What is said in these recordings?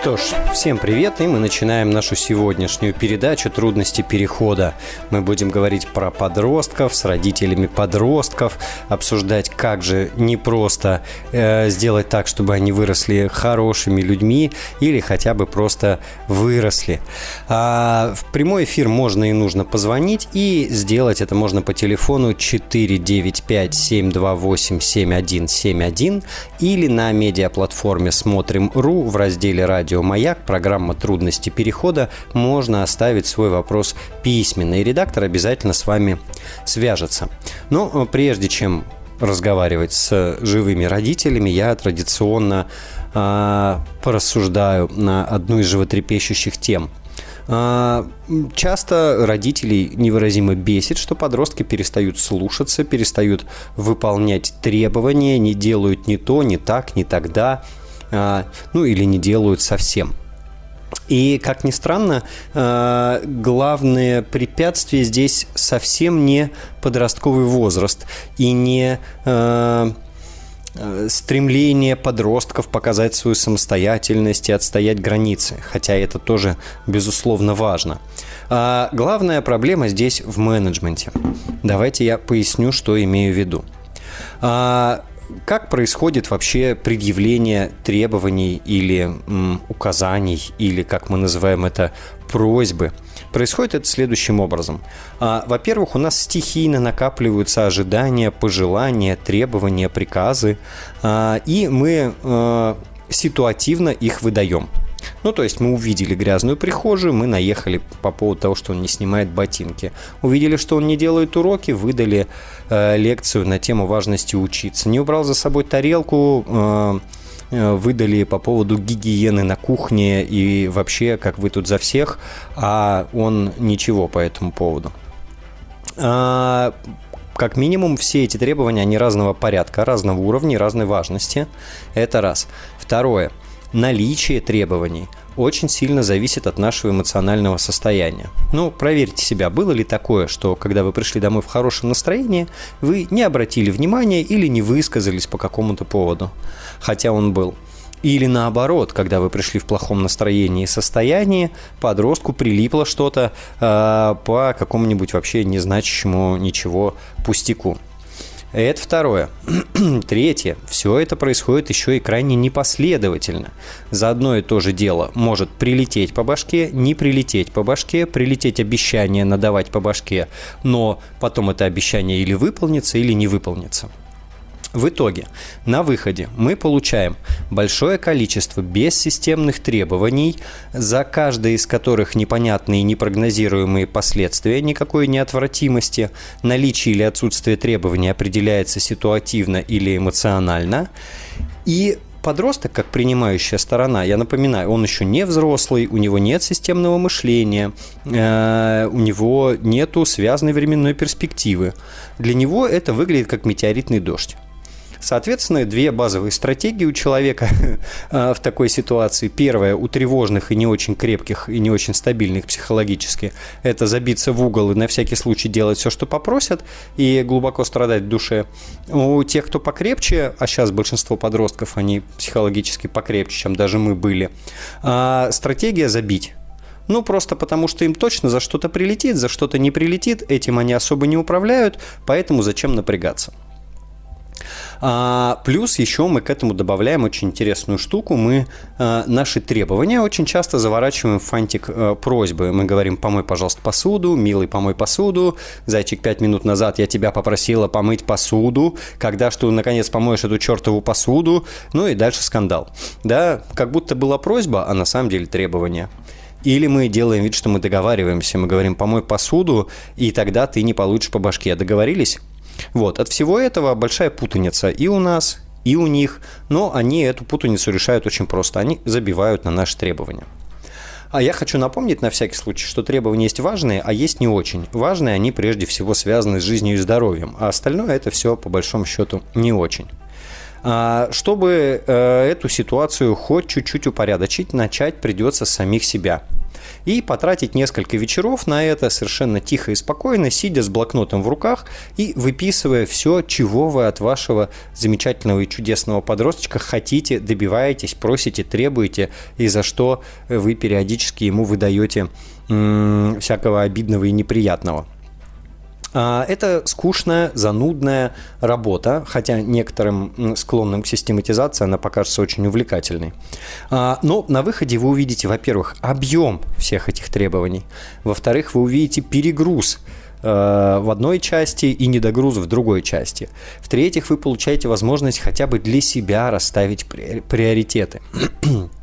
Что ж, всем привет, и мы начинаем нашу сегодняшнюю передачу «Трудности перехода». Мы будем говорить про подростков, с родителями подростков, обсуждать, как же непросто э, сделать так, чтобы они выросли хорошими людьми или хотя бы просто выросли. А в прямой эфир можно и нужно позвонить, и сделать это можно по телефону 495-728-7171 или на медиаплатформе «Смотрим.ру» в разделе «Радио радио «Маяк», программа «Трудности перехода», можно оставить свой вопрос письменно, и редактор обязательно с вами свяжется. Но э, прежде чем разговаривать с живыми родителями, я традиционно э, порассуждаю на одну из животрепещущих тем – Часто родителей невыразимо бесит, что подростки перестают слушаться, перестают выполнять требования, не делают ни то, ни так, ни тогда. А, ну или не делают совсем. И, как ни странно, а, главное препятствие здесь совсем не подростковый возраст и не а, стремление подростков показать свою самостоятельность и отстоять границы, хотя это тоже, безусловно, важно. А главная проблема здесь в менеджменте. Давайте я поясню, что имею в виду. Как происходит вообще предъявление требований или м, указаний, или, как мы называем это, просьбы? Происходит это следующим образом. А, во-первых, у нас стихийно накапливаются ожидания, пожелания, требования, приказы, а, и мы а, ситуативно их выдаем. Ну, то есть мы увидели грязную прихожую, мы наехали по поводу того, что он не снимает ботинки. Увидели, что он не делает уроки, выдали э, лекцию на тему важности учиться. Не убрал за собой тарелку, э, э выдали по поводу гигиены на кухне и вообще, как вы тут за всех, а он ничего по этому поводу. А, как минимум, все эти требования, они разного порядка, разного уровня, разной важности. Это раз. Второе – наличие требований очень сильно зависит от нашего эмоционального состояния. Ну, проверьте себя, было ли такое, что когда вы пришли домой в хорошем настроении, вы не обратили внимания или не высказались по какому-то поводу, хотя он был. Или наоборот, когда вы пришли в плохом настроении и состоянии, подростку прилипло что-то э, по какому-нибудь вообще незначащему ничего пустяку. Это второе. Третье. Все это происходит еще и крайне непоследовательно. За одно и то же дело может прилететь по башке, не прилететь по башке, прилететь обещание надавать по башке, но потом это обещание или выполнится, или не выполнится. В итоге, на выходе мы получаем большое количество бессистемных требований, за каждое из которых непонятные и непрогнозируемые последствия никакой неотвратимости, наличие или отсутствие требований определяется ситуативно или эмоционально, и подросток, как принимающая сторона, я напоминаю, он еще не взрослый, у него нет системного мышления, э, у него нету связанной временной перспективы. Для него это выглядит как метеоритный дождь. Соответственно, две базовые стратегии у человека э, в такой ситуации. Первая у тревожных и не очень крепких и не очень стабильных психологически – это забиться в угол и на всякий случай делать все, что попросят, и глубоко страдать в душе. У тех, кто покрепче, а сейчас большинство подростков, они психологически покрепче, чем даже мы были, а, стратегия забить. Ну, просто потому что им точно за что-то прилетит, за что-то не прилетит, этим они особо не управляют, поэтому зачем напрягаться? А, плюс еще мы к этому добавляем очень интересную штуку. Мы а, наши требования очень часто заворачиваем в фантик а, просьбы. Мы говорим, помой, пожалуйста, посуду, милый, помой посуду. Зайчик, пять минут назад я тебя попросила помыть посуду. Когда что, наконец, помоешь эту чертову посуду? Ну и дальше скандал. Да, как будто была просьба, а на самом деле требование. Или мы делаем вид, что мы договариваемся, мы говорим, помой посуду, и тогда ты не получишь по башке. Договорились? Вот, от всего этого большая путаница и у нас, и у них, но они эту путаницу решают очень просто, они забивают на наши требования. А я хочу напомнить на всякий случай, что требования есть важные, а есть не очень. Важные они прежде всего связаны с жизнью и здоровьем, а остальное это все по большому счету не очень. А, чтобы э, эту ситуацию хоть чуть-чуть упорядочить, начать придется с самих себя – И потратить несколько вечеров на это совершенно тихо и спокойно, сидя с блокнотом в руках и выписывая все, чего вы от вашего замечательного и чудесного подросточка хотите, добиваетесь, просите, требуете, и за что вы периодически ему выдаете всякого обидного и неприятного. А, это скучная, занудная работа, хотя некоторым склонным к систематизации она покажется очень увлекательной. А, но на выходе вы увидите, во-первых, объем всех этих требований, во-вторых, вы увидите перегруз э, в одной части и недогруз в другой части. В-третьих, вы получаете возможность хотя бы для себя расставить приоритеты.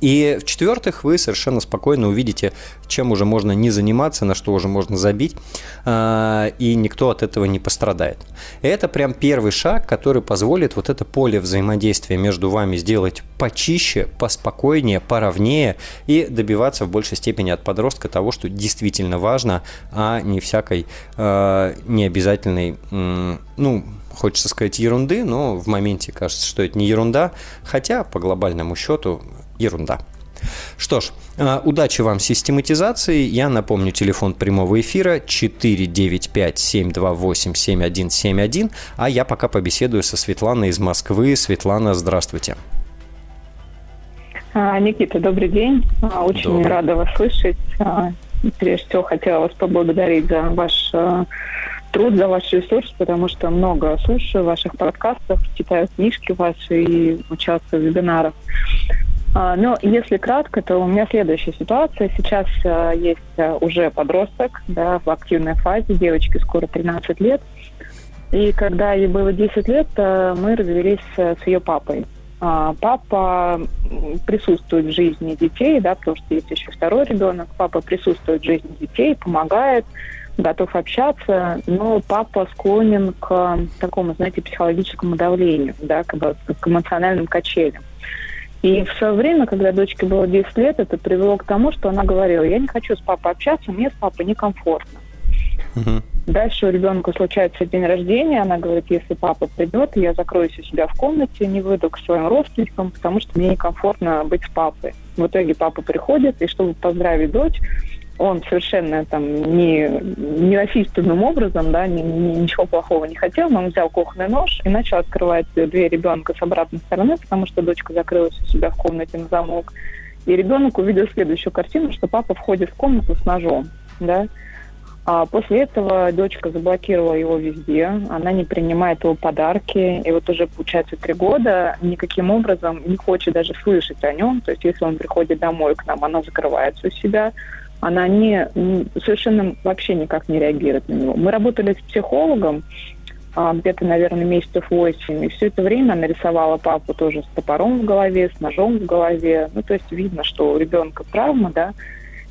И в-четвертых, вы совершенно спокойно увидите, чем уже можно не заниматься, на что уже можно забить, а, и никто от этого не пострадает. Это прям первый шаг, который позволит вот это поле взаимодействия между вами сделать почище, поспокойнее, поровнее и добиваться в большей степени от подростка того, что действительно важно, а не всякой э, необязательной, ну, хочется сказать ерунды, но в моменте кажется, что это не ерунда, хотя по глобальному счету ерунда. Что ж, э, удачи вам с систематизацией. Я напомню, телефон прямого эфира 495-728-7171. А я пока побеседую со Светланой из Москвы. Светлана, здравствуйте. А, Никита, добрый день. А, очень добрый. рада вас слышать. А, прежде всего, хотела вас поблагодарить за ваш труд, за ваш ресурс, потому что много слушаю ваших подкастов, читаю книжки ваши и участвую в вебинарах. А, но если кратко, то у меня следующая ситуация. Сейчас а, есть а, уже подросток да, в активной фазе, девочке скоро 13 лет. И когда ей было 10 лет, мы развелись с ее папой. Папа присутствует в жизни детей, да, потому что есть еще второй ребенок. Папа присутствует в жизни детей, помогает, готов общаться, но папа склонен к такому, знаете, психологическому давлению, да, к, к эмоциональным качелям. И в свое время, когда дочке было 10 лет, это привело к тому, что она говорила, я не хочу с папой общаться, мне с папой некомфортно. Угу. Дальше у ребенка случается день рождения, она говорит, если папа придет, я закроюсь у себя в комнате, не выйду к своим родственникам, потому что мне некомфортно быть с папой. В итоге папа приходит, и чтобы поздравить дочь, он совершенно там не, не насильственным образом, да, ни, ни, ничего плохого не хотел, но он взял кухонный нож и начал открывать дверь ребенка с обратной стороны, потому что дочка закрылась у себя в комнате на замок. И ребенок увидел следующую картину, что папа входит в комнату с ножом, да. А после этого дочка заблокировала его везде, она не принимает его подарки, и вот уже, получается, три года никаким образом не хочет даже слышать о нем, то есть если он приходит домой к нам, она закрывается у себя, она не, совершенно вообще никак не реагирует на него. Мы работали с психологом а, где-то, наверное, месяцев восемь, и все это время она рисовала папу тоже с топором в голове, с ножом в голове. Ну, то есть видно, что у ребенка травма, да.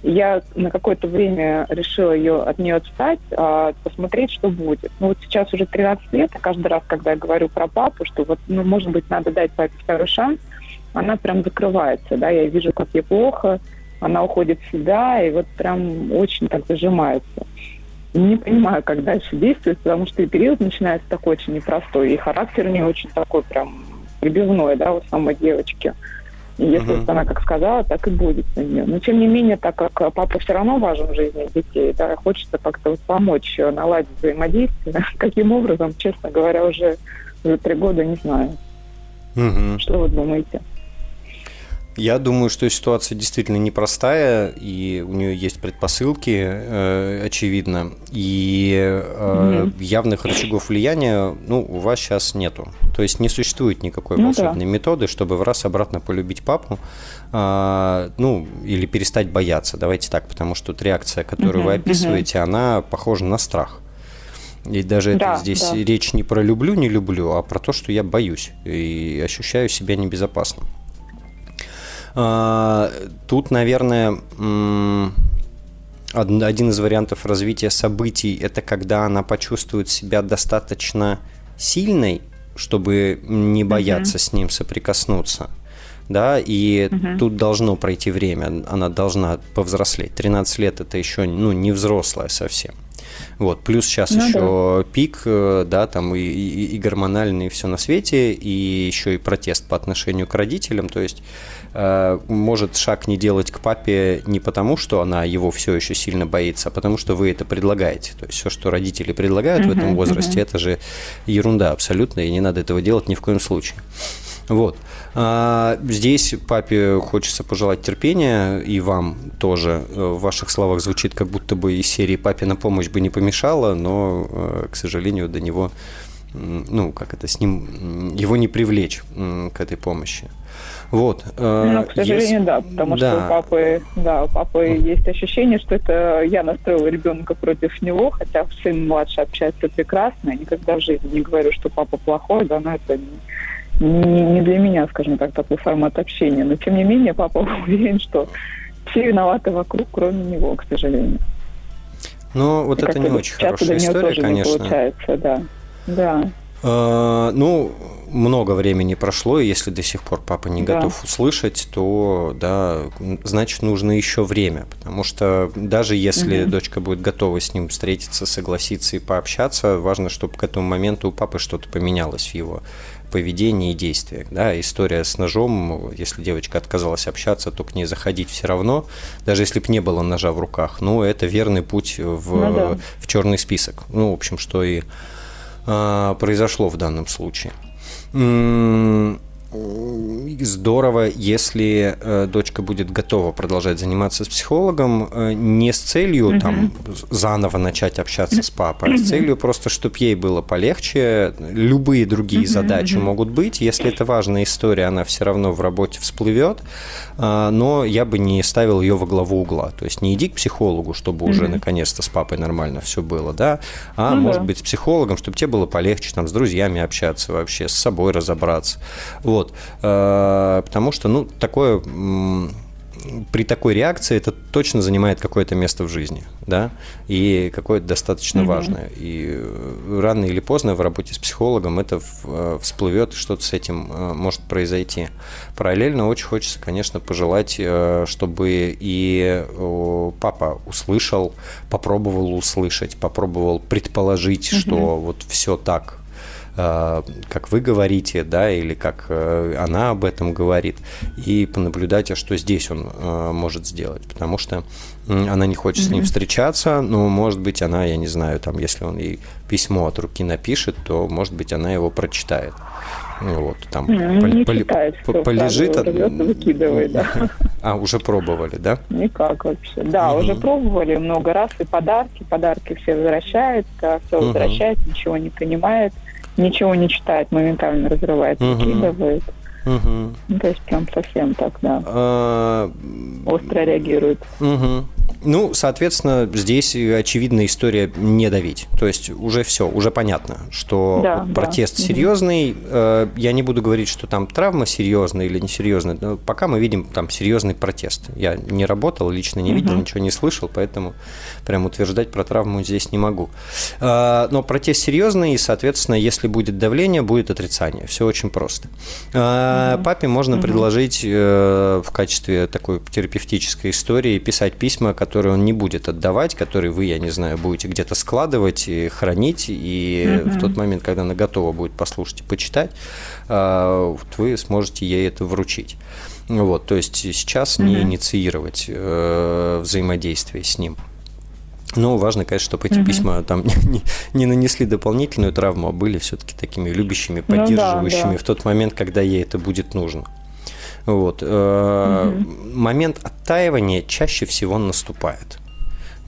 я на какое-то время решила ее от нее отстать, а, посмотреть, что будет. Ну, вот сейчас уже 13 лет, и каждый раз, когда я говорю про папу, что вот, ну, может быть, надо дать папе второй шанс, она прям закрывается, да, я вижу, как ей плохо, она уходит в себя и вот прям очень так зажимается. Не понимаю, как дальше действовать, потому что и период начинается такой очень непростой, и характер не очень такой прям прибивной, да, у самой девочки. И если uh-huh. она как сказала, так и будет на нее. Но тем не менее, так как папа все равно важен в жизни детей, да, хочется как-то вот помочь наладить взаимодействие. Каким образом, честно говоря, уже за три года не знаю. Uh-huh. Что вы думаете? Я думаю, что ситуация действительно непростая, и у нее есть предпосылки, э, очевидно, и э, угу. явных рычагов влияния, ну, у вас сейчас нету. То есть не существует никакой ну, волшебной да. методы, чтобы в раз обратно полюбить папу, э, ну, или перестать бояться. Давайте так, потому что вот реакция, которую угу, вы описываете, угу. она похожа на страх. И даже да, это здесь да. речь не про люблю, не люблю, а про то, что я боюсь и ощущаю себя небезопасно. А, тут, наверное, один из вариантов развития событий – это когда она почувствует себя достаточно сильной, чтобы не бояться uh-huh. с ним соприкоснуться. Да, и uh-huh. тут должно пройти время, она должна повзрослеть. 13 лет – это еще ну, не взрослая совсем. Вот, плюс сейчас ну, еще да. пик, э, да, там и, и, и гормональный, и все на свете, и еще и протест по отношению к родителям, то есть может шаг не делать к папе не потому, что она его все еще сильно боится, а потому что вы это предлагаете. То есть все, что родители предлагают uh-huh, в этом возрасте, uh-huh. это же ерунда абсолютно, и не надо этого делать ни в коем случае. Вот. А здесь папе хочется пожелать терпения, и вам тоже. Э, в ваших словах звучит, как будто бы из серии «Папе на помощь бы не помешала», но, э, к сожалению, до него, ну, как это, с ним, его не привлечь к этой помощи. Вот. Э, ну, к сожалению, Если... да, потому да. что у папы, да, у папы есть ощущение, что это я настроила ребенка против него, хотя сын младший общается прекрасно, я никогда в жизни не говорю, что папа плохой, да, но это не, не для меня, скажем так, такой формат общения. Но тем не менее, папа уверен, что все виноваты вокруг, кроме него, к сожалению. Ну, вот И это не очень хорошая история, конечно. Не получается, да. Да. А, ну, много времени прошло, и если до сих пор папа не да. готов услышать, то да, значит нужно еще время, потому что даже если угу. дочка будет готова с ним встретиться, согласиться и пообщаться, важно, чтобы к этому моменту у папы что-то поменялось в его поведении и действиях. Да? История с ножом, если девочка отказалась общаться, то к ней заходить все равно, даже если бы не было ножа в руках. Ну, это верный путь в, ну, да. в черный список. Ну, в общем, что и произошло в данном случае здорово, если э, дочка будет готова продолжать заниматься с психологом э, не с целью угу. там заново начать общаться с папой, а с целью просто, чтобы ей было полегче. Любые другие угу, задачи угу. могут быть. Если это важная история, она все равно в работе всплывет. Э, но я бы не ставил ее во главу угла. То есть не иди к психологу, чтобы угу. уже наконец-то с папой нормально все было, да, а ну, может да. быть с психологом, чтобы тебе было полегче там с друзьями общаться вообще, с собой разобраться. Вот. Э, потому что, ну, такое при такой реакции это точно занимает какое-то место в жизни, да, и какое-то достаточно mm-hmm. важное. И э, рано или поздно в работе с психологом это э, всплывет, что-то с этим может произойти. Параллельно очень хочется, конечно, пожелать, чтобы и папа услышал, попробовал услышать, попробовал предположить, mm-hmm. что вот все так как вы говорите, да, или как э, она об этом говорит, и понаблюдать, а что здесь он э, может сделать, потому что она не хочет mm-hmm. с ним встречаться, но, может быть, она, я не знаю, там, если он ей письмо от руки напишет, то, может быть, она его прочитает. Вот, там mm, пол, не пол, читает, по, полежит. Выкидывает, да. А, уже пробовали, да? Никак вообще. Да, угу. уже пробовали много раз, и подарки, подарки все возвращает, все угу. возвращает, ничего не принимает ничего не читает, моментально разрывает, выкидывает. Угу. Ну, то есть прям совсем так, да. А... Остро реагирует. Угу. Ну, соответственно, здесь очевидная история не давить. То есть уже все, уже понятно, что да, протест да. серьезный. Э, я не буду говорить, что там травма серьезная или несерьезная. Но пока мы видим там серьезный протест. Я не работал, лично не видел, угу. ничего не слышал, поэтому прям утверждать про травму здесь не могу. Э, но протест серьезный, и, соответственно, если будет давление, будет отрицание. Все очень просто. Угу. Папе можно угу. предложить в качестве такой терапевтической истории писать письма, которые он не будет отдавать, которые вы, я не знаю, будете где-то складывать и хранить, и mm-hmm. в тот момент, когда она готова будет послушать и почитать, а, вы сможете ей это вручить. Вот, то есть сейчас mm-hmm. не инициировать э, взаимодействие с ним. Но важно, конечно, чтобы эти угу. письма там не, не нанесли дополнительную травму, а были все-таки такими любящими, поддерживающими ну, да, да. в тот момент, когда ей это будет нужно. Вот. Угу. Момент оттаивания чаще всего наступает.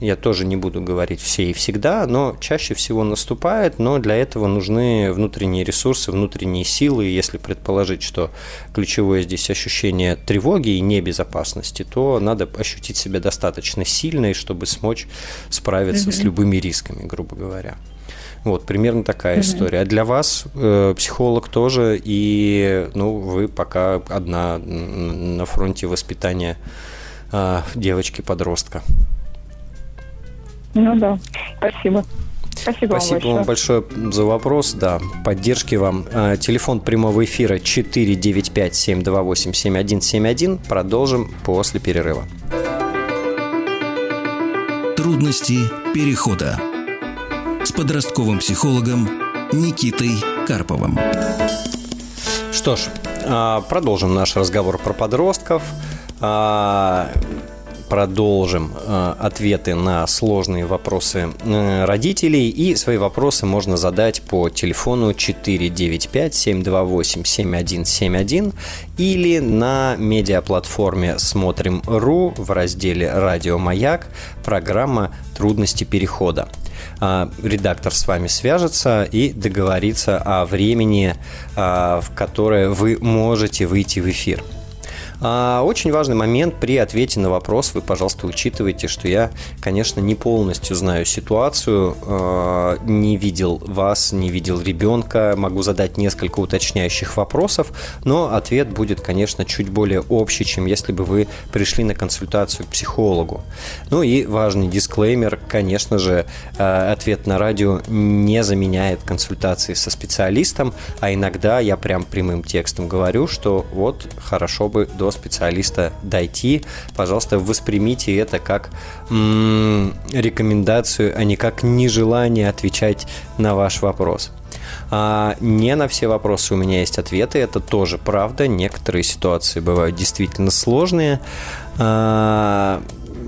Я тоже не буду говорить все и всегда, но чаще всего наступает, но для этого нужны внутренние ресурсы, внутренние силы. И если предположить, что ключевое здесь ощущение тревоги и небезопасности, то надо ощутить себя достаточно сильной, чтобы смочь справиться mm с любыми рисками, грубо говоря. Вот, примерно такая mm история. А для вас э, психолог тоже, и ну, вы пока одна на фронте воспитания э, девочки-подростка. Ну да, спасибо. Спасибо, Спасибо вам, вам большое за вопрос, да, поддержки вам. А, телефон прямого эфира 495-728-7171. Продолжим после перерыва. Трудности перехода. С подростковым психологом Никитой Карповым. Что ж, а, продолжим наш разговор про подростков. А, продолжим э, ответы на сложные вопросы э, родителей. И свои вопросы можно задать по телефону 495-728-7171 или на медиаплатформе «Смотрим.ру» в разделе «Радио Маяк» программа «Трудности перехода». А, редактор с вами свяжется и договорится о времени, а, в которое вы можете выйти в эфир. А, очень важный момент при ответе на вопрос. Вы, пожалуйста, учитывайте, что я, конечно, не полностью знаю ситуацию, а, не видел вас, не видел ребенка, могу задать несколько уточняющих вопросов, но ответ будет, конечно, чуть более общий, чем если бы вы пришли на консультацию к психологу. Ну и важный дисклеймер, конечно же, а, ответ на радио не заменяет консультации со специалистом, а иногда я прям прямым текстом говорю, что вот хорошо бы до специалиста дойти, пожалуйста, воспримите это как м- рекомендацию, а не как нежелание отвечать на ваш вопрос. А не на все вопросы у меня есть ответы, это тоже правда. Некоторые ситуации бывают действительно сложные, а,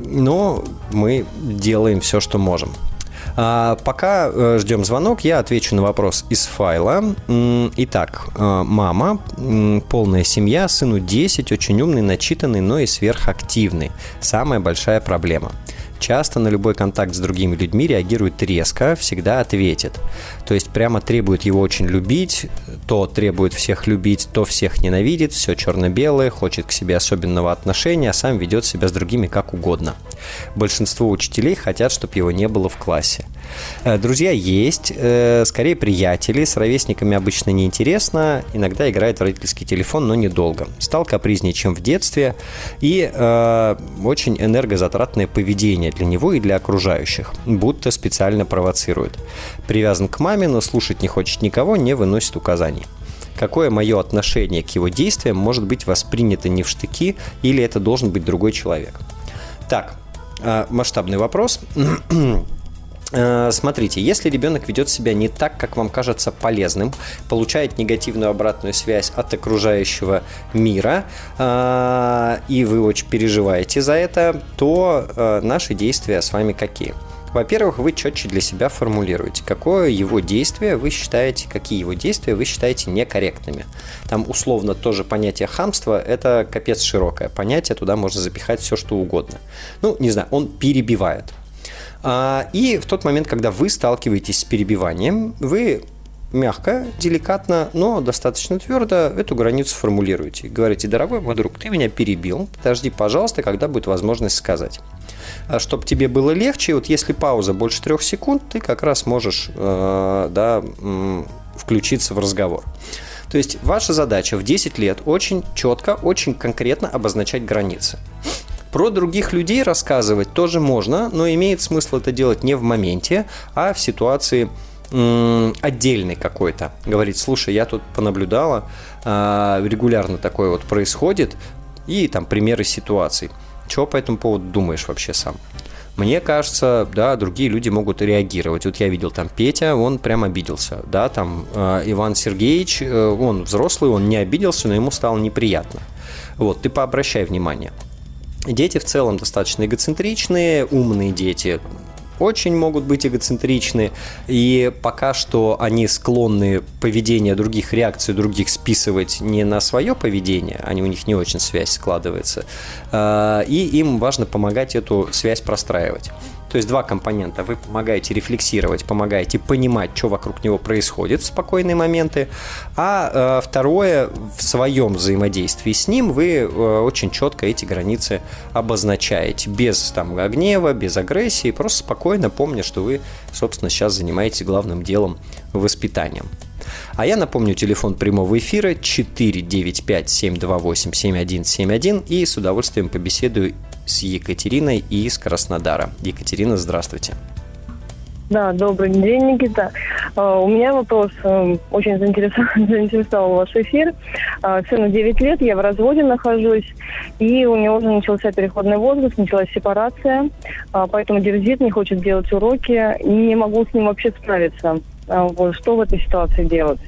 но мы делаем все, что можем. А, пока э, ждем звонок, я отвечу на вопрос из файла. Итак, э, мама, полная семья, сыну 10, очень умный, начитанный, но и сверхактивный. Самая большая проблема – часто на любой контакт с другими людьми реагирует резко, всегда ответит. То есть прямо требует его очень любить, то требует всех любить, то всех ненавидит, все черно-белое, хочет к себе особенного отношения, а сам ведет себя с другими как угодно. Большинство учителей хотят, чтобы его не было в классе. Э, друзья есть, э, скорее приятели, с ровесниками обычно неинтересно, иногда играет в родительский телефон, но недолго. Стал капризнее, чем в детстве, и э, очень энергозатратное поведение для него и для окружающих, будто специально провоцирует. Привязан к маме, но слушать не хочет никого, не выносит указаний какое мое отношение к его действиям может быть воспринято не в штыки или это должен быть другой человек. Так, масштабный вопрос. Э, смотрите, если ребенок ведет себя не так, как вам кажется полезным, получает негативную обратную связь от окружающего мира, э, и вы очень переживаете за это, то э, наши действия с вами какие? Во-первых, вы четче для себя формулируете, какое его действие вы считаете, какие его действия вы считаете некорректными. Там условно тоже понятие хамства – это капец широкое понятие, туда можно запихать все, что угодно. Ну, не знаю, он перебивает. А, и в тот момент, когда вы сталкиваетесь с перебиванием, вы мягко, деликатно, но достаточно твердо эту границу формулируете. Говорите, дорогой мой друг, ты меня перебил, подожди, пожалуйста, когда будет возможность сказать. А чтобы тебе было легче, вот если пауза больше трех секунд, ты как раз можешь э, да, включиться в разговор. То есть ваша задача в 10 лет очень четко, очень конкретно обозначать границы. Про других людей рассказывать тоже можно, но имеет смысл это делать не в моменте, а в ситуации отдельный какой-то. Говорить, слушай, я тут понаблюдала, а, регулярно такое вот происходит, и там примеры ситуаций. Чего по этому поводу думаешь вообще сам? Мне кажется, да, другие люди могут реагировать. Вот я видел там Петя, он прям обиделся, да, там э, Иван Сергеевич, э, он взрослый, он не обиделся, но ему стало неприятно. Вот, ты пообращай внимание. Дети в целом достаточно эгоцентричные, умные дети очень могут быть эгоцентричны, и пока что они склонны поведение других, реакции других списывать не на свое поведение, они у них не очень связь складывается, а, и им важно помогать эту связь простраивать. То есть два компонента. Вы помогаете рефлексировать, помогаете понимать, что вокруг него происходит в спокойные моменты. А э, второе, в своем взаимодействии с ним вы э, очень четко эти границы обозначаете. Без там, гнева, без агрессии, просто спокойно помня, что вы, собственно, сейчас занимаетесь главным делом воспитанием. А я напомню, телефон прямого эфира 495-728-7171 и с удовольствием побеседую с Екатериной из Краснодара. Екатерина, здравствуйте. Да, добрый день, Никита. А, у меня вопрос. Э, очень заинтересовал, заинтересовал ваш эфир. А, сыну 9 лет, я в разводе нахожусь, и у него уже начался переходный возраст, началась сепарация, а, поэтому дерзит, не хочет делать уроки, не могу с ним вообще справиться. Что в этой ситуации делать?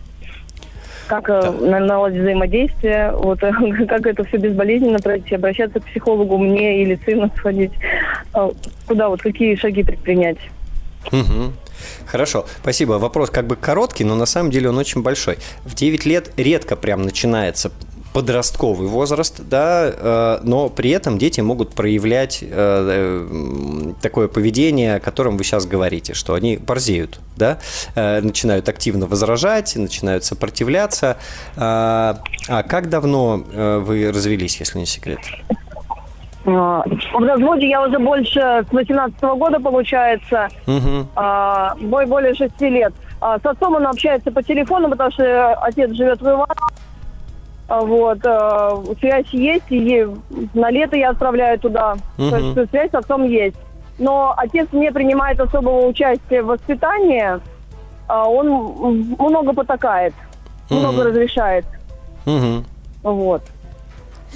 Как э, да. наладить взаимодействие, вот как это все безболезненно пройти, обращаться к психологу мне или сыну сходить, куда вот какие шаги предпринять. Угу. Хорошо, спасибо. Вопрос как бы короткий, но на самом деле он очень большой. В 9 лет редко прям начинается подростковый возраст, да, э, но при этом дети могут проявлять э, э, такое поведение, о котором вы сейчас говорите, что они борзеют, да, начинают активно возражать, начинают сопротивляться. А как давно вы развелись, если не секрет? В разводе я уже больше с 18 -го года, получается. Угу. А, более 6 лет. А, с отцом он общается по телефону, потому что отец живет в Иваново. А, вот. А, связь есть, и на лето я отправляю туда. Угу. То есть связь с отцом есть. Но отец не принимает особого участия в воспитании. А, он много потакает, угу. много разрешает. Угу. Вот.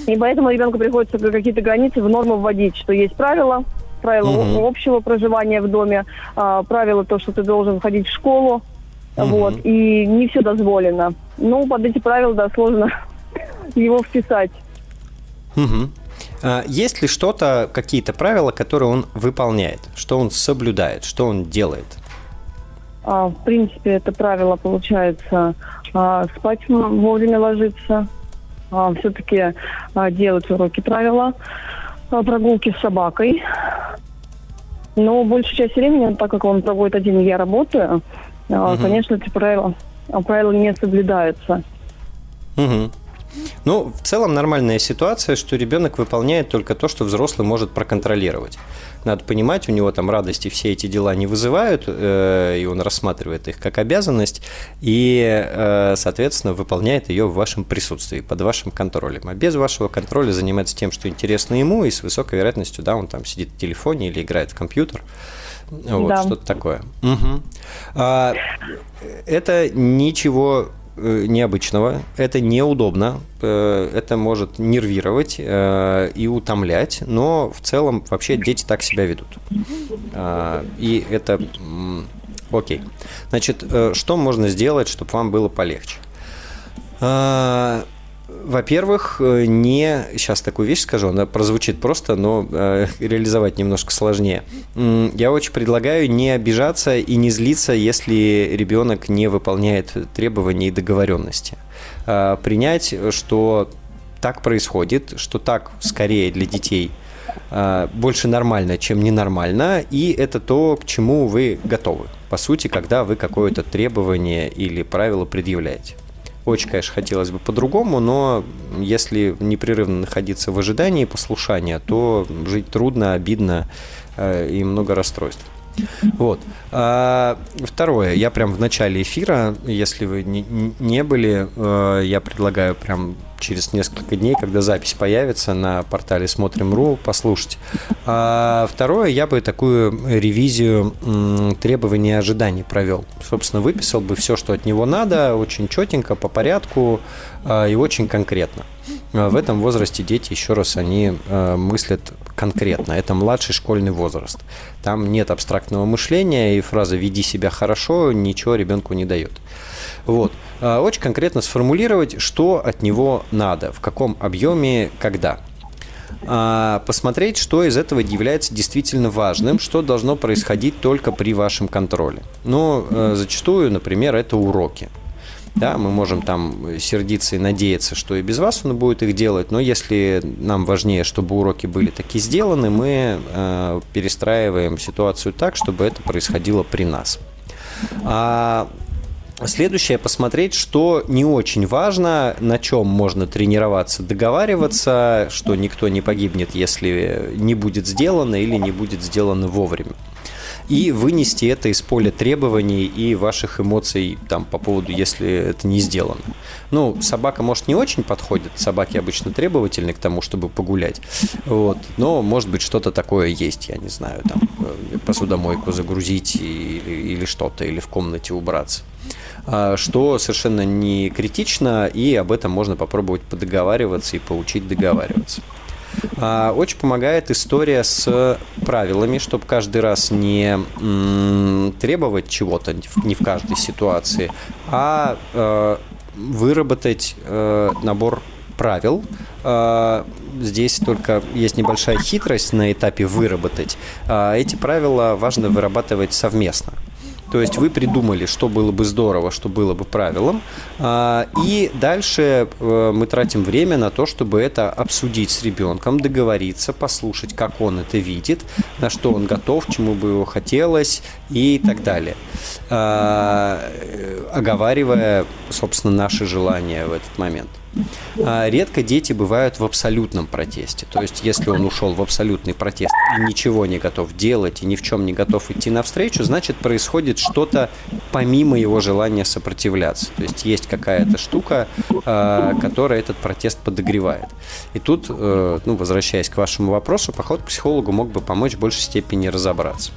И поэтому ребенку приходится какие-то границы в норму вводить, что есть правила, правила угу. общего проживания в доме, а, правила то, что ты должен ходить в школу, угу. вот, и не все дозволено. Ну, под эти правила, да, сложно его вписать. Угу. А есть ли что-то, какие-то правила, которые он выполняет, что он соблюдает, что он делает? А, в принципе, это правило получается а, спать вовремя ложиться, а, все-таки а, делать уроки правила, а, прогулки с собакой. Но большую часть времени, так как он проводит один, я работаю, угу. конечно, эти правила, правила не соблюдаются. Угу. Ну, в целом нормальная ситуация, что ребенок выполняет только то, что взрослый может проконтролировать. Надо понимать, у него там радости все эти дела не вызывают, э, и он рассматривает их как обязанность, и, э, соответственно, выполняет ее в вашем присутствии, под вашим контролем. А без вашего контроля занимается тем, что интересно ему, и с высокой вероятностью, да, он там сидит в телефоне или играет в компьютер. Вот, да. что-то такое. Угу. А, это ничего Э, необычного, это неудобно, э, это может нервировать э, и утомлять, но в целом вообще дети так себя ведут. А, и это окей. Значит, что можно сделать, чтобы вам было полегче? А, во-первых, э, не... Сейчас такую вещь скажу, она прозвучит просто, но э, реализовать немножко сложнее. Я очень предлагаю не обижаться и не злиться, если ребенок не выполняет требования и договоренности. Э, принять, что так происходит, что так скорее для детей э, больше нормально, чем ненормально, и это то, к чему вы готовы. По сути, когда вы какое-то требование или правило предъявляете. Очень, конечно, хотелось бы по-другому, но если непрерывно находиться в ожидании послушания, то жить трудно, обидно э, и много расстройств. Вот. А, второе. Я прям в начале эфира, если вы не, не были, э, я предлагаю прям через несколько дней, когда запись появится на портале Смотрим.ру, послушать. А второе, я бы такую ревизию требований и ожиданий провел. Собственно, выписал бы все, что от него надо, очень четенько, по порядку а, и очень конкретно. А в этом возрасте дети, еще раз, они э, мыслят конкретно. Это младший школьный возраст. Там нет абстрактного мышления, и фраза «веди себя хорошо» ничего ребенку не дает. Вот. А, очень конкретно сформулировать, что от него надо, в каком объеме, когда а, посмотреть, что из этого является действительно важным, что должно происходить только при вашем контроле. Но ну, зачастую, например, это уроки. Да, мы можем там сердиться и надеяться, что и без вас он будет их делать, но если нам важнее, чтобы уроки были таки сделаны, мы э, перестраиваем ситуацию так, чтобы это происходило при нас. А Следующее посмотреть, что не очень важно, на чем можно тренироваться, договариваться, что никто не погибнет, если не будет сделано или не будет сделано вовремя. И вынести это из поля требований и ваших эмоций там по поводу, если это не сделано. Ну, собака, может, не очень подходит, собаки обычно требовательны к тому, чтобы погулять, вот, но, может быть, что-то такое есть, я не знаю, там, э, посудомойку загрузить или, или что-то, или в комнате убраться а, что совершенно не критично, и об этом можно попробовать подоговариваться и поучить договариваться. А, очень помогает история с правилами, чтобы каждый раз не требовать чего-то не в каждой ситуации, а э, выработать э, набор правил. А, здесь только есть небольшая хитрость на этапе выработать. Эти правила важно вырабатывать совместно. То есть вы придумали, что было бы здорово, что было бы правилом, а, и дальше э, мы тратим время на то, чтобы это обсудить с ребенком, договориться, послушать, как он это видит, на что он готов, чему бы его хотелось и так далее. А, оговаривая, собственно, наши желания в этот момент. А, редко дети бывают в абсолютном протесте. То есть, если он ушел в абсолютный протест и ничего не готов делать, и ни в чем не готов идти навстречу, значит, происходит что-то помимо его желания сопротивляться. То есть, есть какая-то штука, а, которая этот протест подогревает. И тут, э, ну, возвращаясь к вашему вопросу, поход к психологу мог бы помочь в большей степени разобраться.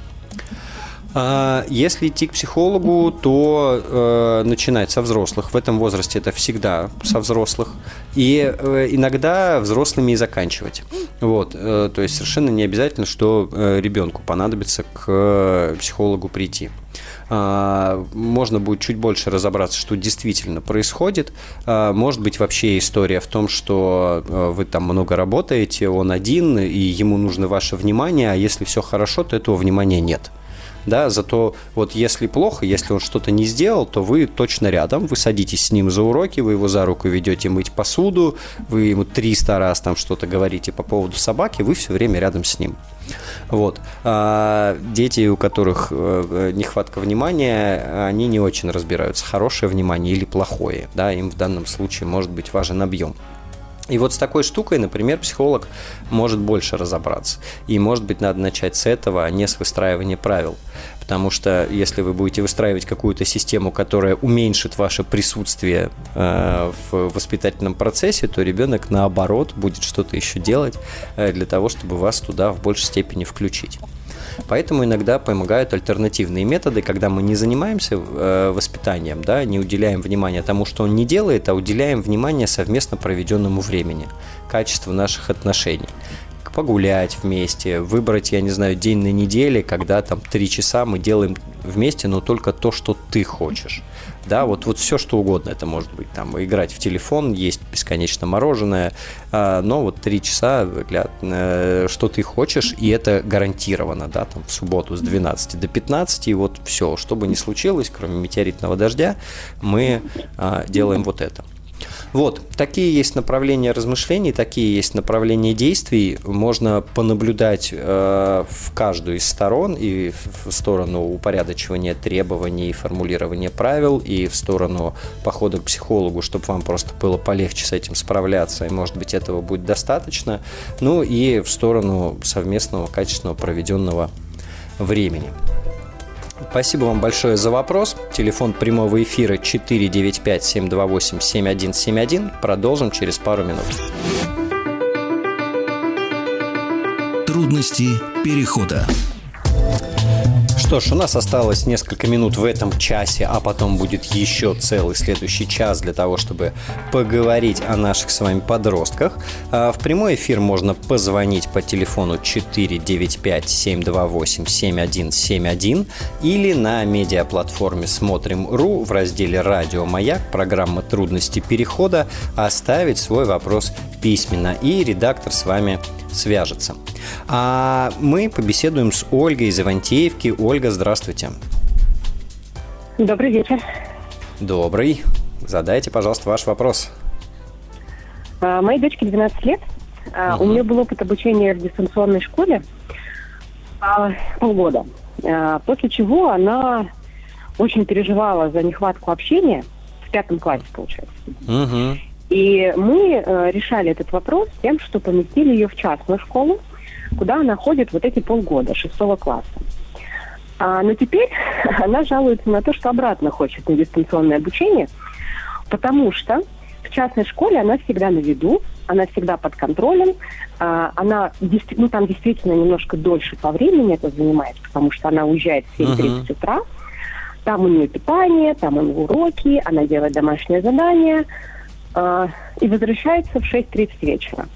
А, если идти к психологу, то э, начинать со взрослых. В этом возрасте это всегда со взрослых. И э, иногда взрослыми и заканчивать. Вот, э, то есть совершенно не обязательно, что э, ребенку понадобится к э, психологу прийти. А, можно будет чуть больше разобраться, что действительно происходит. А, может быть, вообще история в том, что э, вы там много работаете, он один, и ему нужно ваше внимание, а если все хорошо, то этого внимания нет да, зато вот если плохо, если он что-то не сделал, то вы точно рядом, вы садитесь с ним за уроки, вы его за руку ведете мыть посуду, вы ему 300 раз там что-то говорите по поводу собаки, вы все время рядом с ним. Вот. А дети, у которых э, нехватка внимания, они не очень разбираются, хорошее внимание или плохое. Да, им в данном случае может быть важен объем. И вот с такой штукой, например, психолог может больше разобраться. И, может быть, надо начать с этого, а не с выстраивания правил. Потому что если вы будете выстраивать какую-то систему, которая уменьшит ваше присутствие э, в воспитательном процессе, то ребенок, наоборот, будет что-то еще делать э, для того, чтобы вас туда в большей степени включить. Поэтому иногда помогают альтернативные методы, когда мы не занимаемся э, воспитанием, да, не уделяем внимания тому, что он не делает, а уделяем внимание совместно проведенному времени, качеству наших отношений. Погулять вместе, выбрать, я не знаю, день на неделе, когда там три часа мы делаем вместе, но только то, что ты хочешь да, вот, вот все что угодно это может быть, там, играть в телефон, есть бесконечно мороженое, а, но вот три часа, взгляд, э, что ты хочешь, и это гарантированно, да, там, в субботу с 12 до 15, и вот все, что бы ни случилось, кроме метеоритного дождя, мы а, делаем вот это. Вот, такие есть направления размышлений, такие есть направления действий. Можно понаблюдать э, в каждую из сторон, и в сторону упорядочивания требований, формулирования правил, и в сторону похода к психологу, чтобы вам просто было полегче с этим справляться, и, может быть, этого будет достаточно. Ну и в сторону совместного, качественного проведенного времени. Спасибо вам большое за вопрос. Телефон прямого эфира 495-728-7171. Продолжим через пару минут. Трудности перехода. Что ж, у нас осталось несколько минут в этом часе, а потом будет еще целый следующий час для того, чтобы поговорить о наших с вами подростках. А, в прямой эфир можно позвонить по телефону 495-728-7171 или на медиаплатформе «Смотрим.ру» в разделе «Радио Маяк» программа «Трудности перехода» оставить свой вопрос письменно, и редактор с вами свяжется. А мы побеседуем с Ольгой из Ивантеевки. Ольга, здравствуйте. Добрый вечер. Добрый. Задайте, пожалуйста, ваш вопрос. А, моей дочке 12 лет. Угу. У нее был опыт обучения в дистанционной школе а, полгода. После чего она очень переживала за нехватку общения в пятом классе, получается. Угу. И мы э, решали этот вопрос тем, что поместили ее в частную школу, куда она ходит вот эти полгода, шестого класса. А, но теперь она жалуется на то, что обратно хочет на дистанционное обучение, потому что в частной школе она всегда на виду, она всегда под контролем, а, она ну, там действительно немножко дольше по времени это занимает, потому что она уезжает в 7.30 uh-huh. утра, там у нее питание, там у нее уроки, она делает домашнее задание э, и возвращается в 6.30 вечера.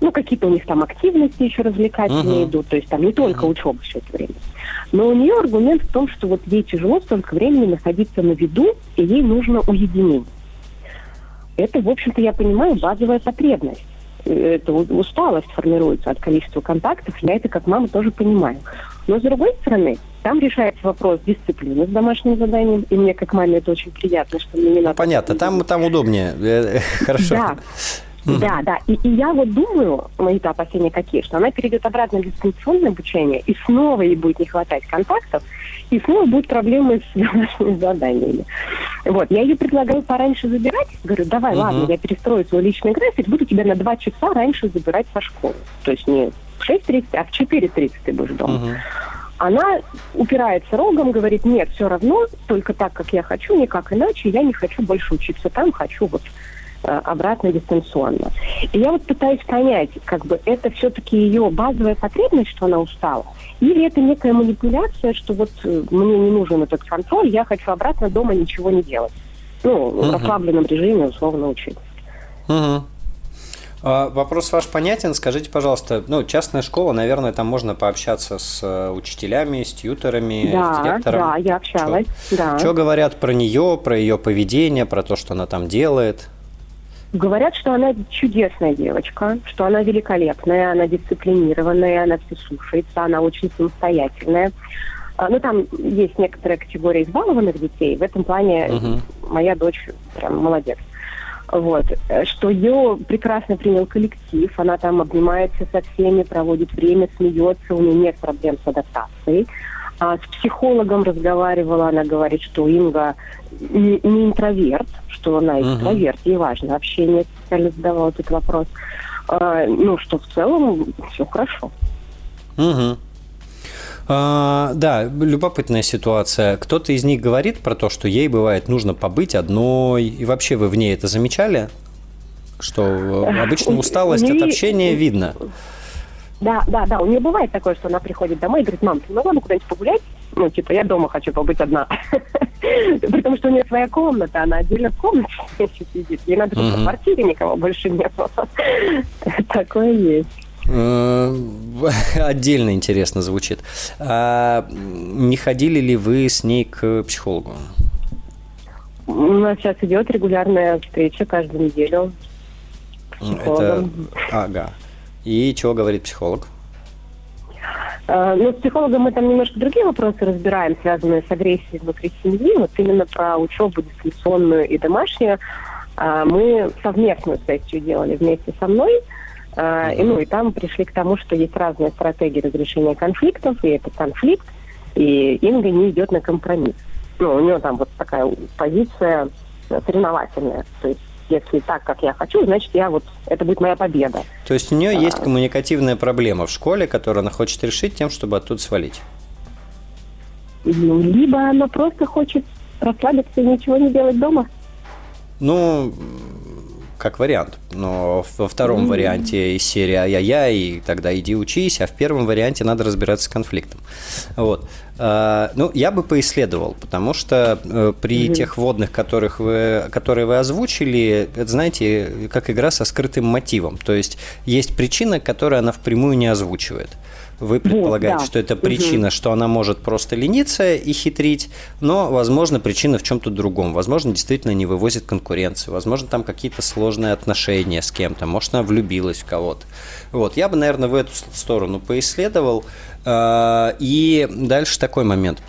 Ну, какие-то у них там активности еще развлекательные uh-huh. идут, то есть там не только uh-huh. учеба все это время. Но у нее аргумент в том, что вот ей тяжело столько времени находиться на виду, и ей нужно уединение. Это, в общем-то, я понимаю, базовая потребность. Это усталость формируется от количества контактов, я это как мама тоже понимаю. Но, с другой стороны, там решается вопрос дисциплины с домашним заданием, и мне как маме это очень приятно, что мне не надо... Понятно, там, там удобнее, э, хорошо. Да, да, да. И, и я вот думаю, мои-то опасения какие, что она перейдет обратно в дистанционное обучение, и снова ей будет не хватать контактов, и снова будут проблемы с домашними заданиями. Вот, я ее предлагаю пораньше забирать. Говорю, давай, uh-huh. ладно, я перестрою свой личный график, буду тебя на два часа раньше забирать со школы. То есть не в 6.30, а в 4.30 ты будешь дома. Uh-huh. Она упирается рогом, говорит, нет, все равно, только так, как я хочу, никак иначе, я не хочу больше учиться там, хочу вот Э, обратно дистанционно. И я вот пытаюсь понять, как бы это все-таки ее базовая потребность, что она устала, или это некая манипуляция, что вот э, мне не нужен этот контроль, я хочу обратно дома ничего не делать. Ну, в расслабленном режиме условно учить. Угу. Вопрос ваш понятен. Скажите, пожалуйста, ну, частная школа, наверное, там можно пообщаться с э, учителями, с тьютерами, да, с директором. Да, я общалась. Что, да. что говорят про нее, про ее поведение, про то, что она там делает? Говорят, что она чудесная девочка, что она великолепная, она дисциплинированная, она все слушается, она очень самостоятельная. А, ну, там есть некоторая категория избалованных детей. В этом плане uh-huh. моя дочь прям молодец. Вот. Что ее прекрасно принял коллектив, она там обнимается со всеми, проводит время, смеется, у нее нет проблем с адаптацией. А с психологом разговаривала, она говорит, что Инга не, не интроверт, что она экстраверт, uh-huh. ей важно общение, специально задавала этот вопрос. А, ну, что в целом все хорошо. Угу. А, да, любопытная ситуация. Кто-то из них говорит про то, что ей бывает нужно побыть одной. И вообще вы в ней это замечали? Что обычно усталость от общения видно. Да, да, да. У нее бывает такое, что она приходит домой и говорит, мам, ты могла бы куда-нибудь погулять? Ну, типа, я дома хочу побыть одна. Потому что у нее своя комната, она отдельно в комнате сидит. Ей надо, чтобы в квартире никого больше не было. Такое есть. Э, отдельно интересно звучит. А не ходили ли вы с ней к психологу? У нас сейчас идет регулярная встреча каждую неделю. Это, ага. И чего говорит психолог? Uh, ну, с психологом мы там немножко другие вопросы разбираем, связанные с агрессией внутри семьи. Вот именно про учебу дистанционную и домашнюю uh, мы совместную сессию делали вместе со мной. Uh, и, ну, и там пришли к тому, что есть разные стратегии разрешения конфликтов, и это конфликт, и Инга не идет на компромисс. Ну, у нее там вот такая позиция соревновательная. То есть если так, как я хочу, значит, я вот, это будет моя победа. То есть у нее а, есть коммуникативная проблема в школе, которую она хочет решить тем, чтобы оттуда свалить? Ну, либо она просто хочет расслабиться и ничего не делать дома. Ну, как вариант. Но во втором mm-hmm. варианте из серии «Ай-яй-яй», тогда иди учись, а в первом варианте надо разбираться с конфликтом. Вот. А, ну, я бы поисследовал, потому что э, при mm-hmm. тех водных, которых вы, которые вы озвучили, это, знаете, как игра со скрытым мотивом. То есть есть причина, которую она впрямую не озвучивает. Вы предполагаете, вот, да. что это причина, угу. что она может просто лениться и хитрить, но, возможно, причина в чем-то другом. Возможно, действительно не вывозит конкуренцию. Возможно, там какие-то сложные отношения с кем-то. Может, она влюбилась в кого-то. Вот, я бы, наверное, в эту сторону поисследовал. А, и дальше такой момент.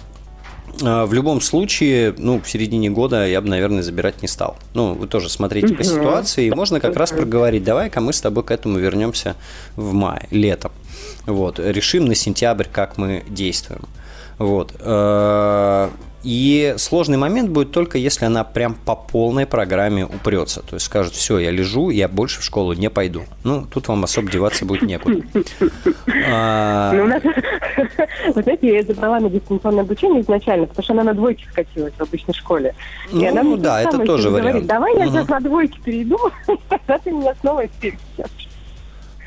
А, в любом случае, ну, в середине года я бы, наверное, забирать не стал. Ну, вы тоже смотрите по ситуации, и можно как раз проговорить, давай-ка мы с тобой к этому вернемся в мае, летом. Вот, решим на сентябрь, как мы действуем. Вот. Э, И сложный момент будет только если она прям по полной программе упрется. То есть скажет, все, я лежу, я больше в школу не пойду. Ну, тут вам особо деваться будет некуда. А, ну, вы знаете, я забрала на дистанционное обучение изначально, потому что она на двойке скатилась в обычной школе. Ну, да, это тоже вариант. Давай я сейчас на двойке перейду, тогда ты меня снова пересечешь.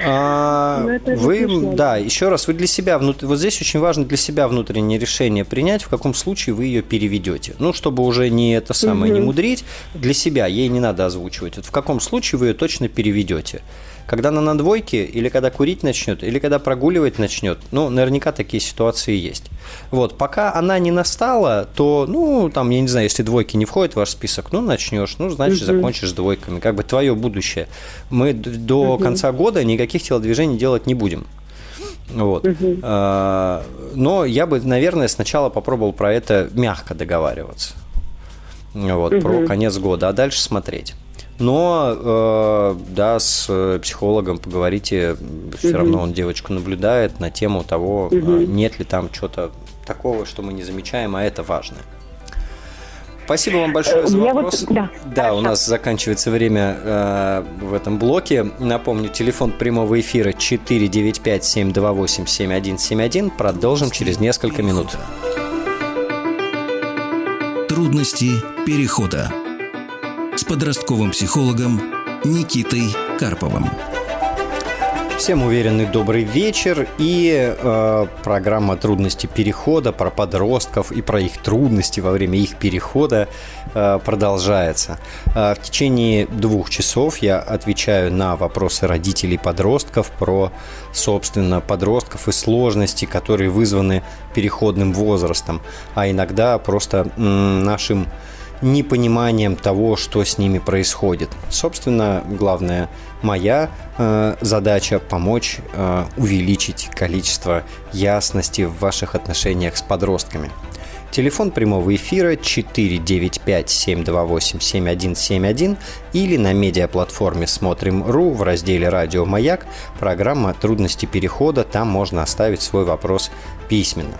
А, ну, вы, да, еще раз, вы для себя, внут... вот здесь очень важно для себя внутреннее решение принять, в каком случае вы ее переведете. Ну, чтобы уже не это самое, угу. не мудрить, для себя ей не надо озвучивать. Вот в каком случае вы ее точно переведете. Когда она на двойке, или когда курить начнет, или когда прогуливать начнет, ну, наверняка такие ситуации есть. Вот, пока она не настала, то, ну, там, я не знаю, если двойки не входят в ваш список, ну, начнешь, ну, значит, угу. закончишь с двойками. Как бы твое будущее. Мы до угу. конца года никаких телодвижений делать не будем. Вот. Угу. Но я бы, наверное, сначала попробовал про это мягко договариваться. Вот, угу. про конец года, а дальше смотреть. Но, э, да, с психологом поговорите, все угу. равно он девочку наблюдает на тему того, угу. нет ли там чего-то такого, что мы не замечаем, а это важно. Спасибо вам большое за вопрос. Вот, да, да у нас заканчивается время э, в этом блоке. Напомню, телефон прямого эфира 495-728-7171. Продолжим через несколько минут. Трудности перехода с подростковым психологом Никитой Карповым. Всем уверенный добрый вечер и э, программа трудности перехода про подростков и про их трудности во время их перехода э, продолжается. Э, в течение двух часов я отвечаю на вопросы родителей подростков про, собственно, подростков и сложности, которые вызваны переходным возрастом, а иногда просто м, нашим непониманием того, что с ними происходит. Собственно, главная моя э, задача помочь э, увеличить количество ясности в ваших отношениях с подростками. Телефон прямого эфира 495-728-7171 или на медиаплатформе «Смотрим.ру» в разделе «Радио Маяк» программа «Трудности перехода». Там можно оставить свой вопрос письменно.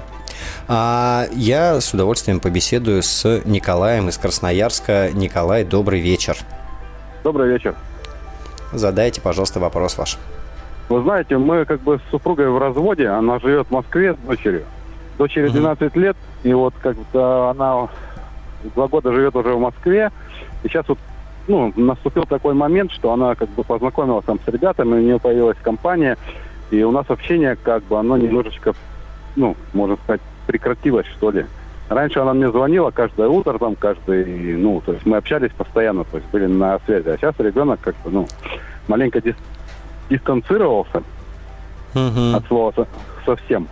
А я с удовольствием побеседую с Николаем из Красноярска. Николай, добрый вечер. Добрый вечер. Задайте, пожалуйста, вопрос ваш. Вы знаете, мы как бы с супругой в разводе, она живет в Москве с дочерью. Дочери 12 угу. лет, и вот как-то она два года живет уже в Москве, и сейчас вот ну, наступил такой момент, что она как бы познакомилась там с ребятами, у нее появилась компания, и у нас общение как бы оно немножечко, ну, можно сказать, прекратилось, что ли. Раньше она мне звонила каждое утро, там, каждый, ну, то есть мы общались постоянно, то есть были на связи. А сейчас ребенок как-то, ну, маленько дис дистанцировался uh-huh. от слова со совсем.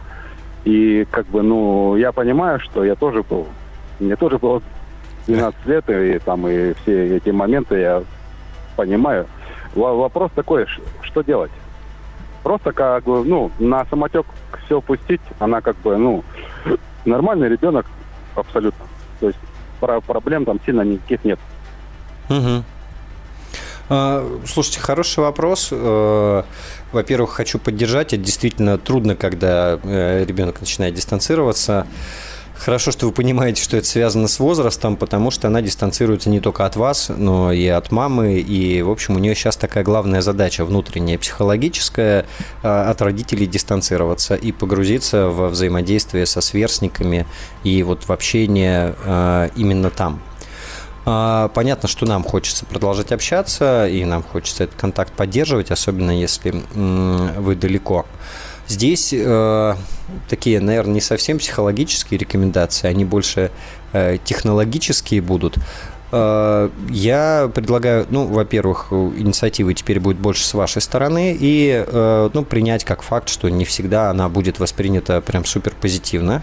И как бы, ну, я понимаю, что я тоже был, мне тоже было 12 лет, и там и все эти моменты я понимаю. Вопрос такой, что делать? Просто как бы, ну, на самотек все пустить, она как бы, ну, нормальный ребенок абсолютно. То есть про проблем там сильно никаких нет. Угу. Слушайте, хороший вопрос. Э, во-первых, хочу поддержать. Это действительно трудно, когда э, ребенок начинает дистанцироваться. Хорошо, что вы понимаете, что это связано с возрастом, потому что она дистанцируется не только от вас, но и от мамы. И, в общем, у нее сейчас такая главная задача внутренняя, психологическая, а, от родителей дистанцироваться и погрузиться во взаимодействие со сверстниками и вот в общение а, именно там. А, понятно, что нам хочется продолжать общаться, и нам хочется этот контакт поддерживать, особенно если вы далеко. Здесь э, такие, наверное, не совсем психологические рекомендации, они больше э, технологические будут. Э, я предлагаю, ну, во-первых, инициативы теперь будет больше с вашей стороны, и, э, ну, принять как факт, что не всегда она будет воспринята прям супер позитивно.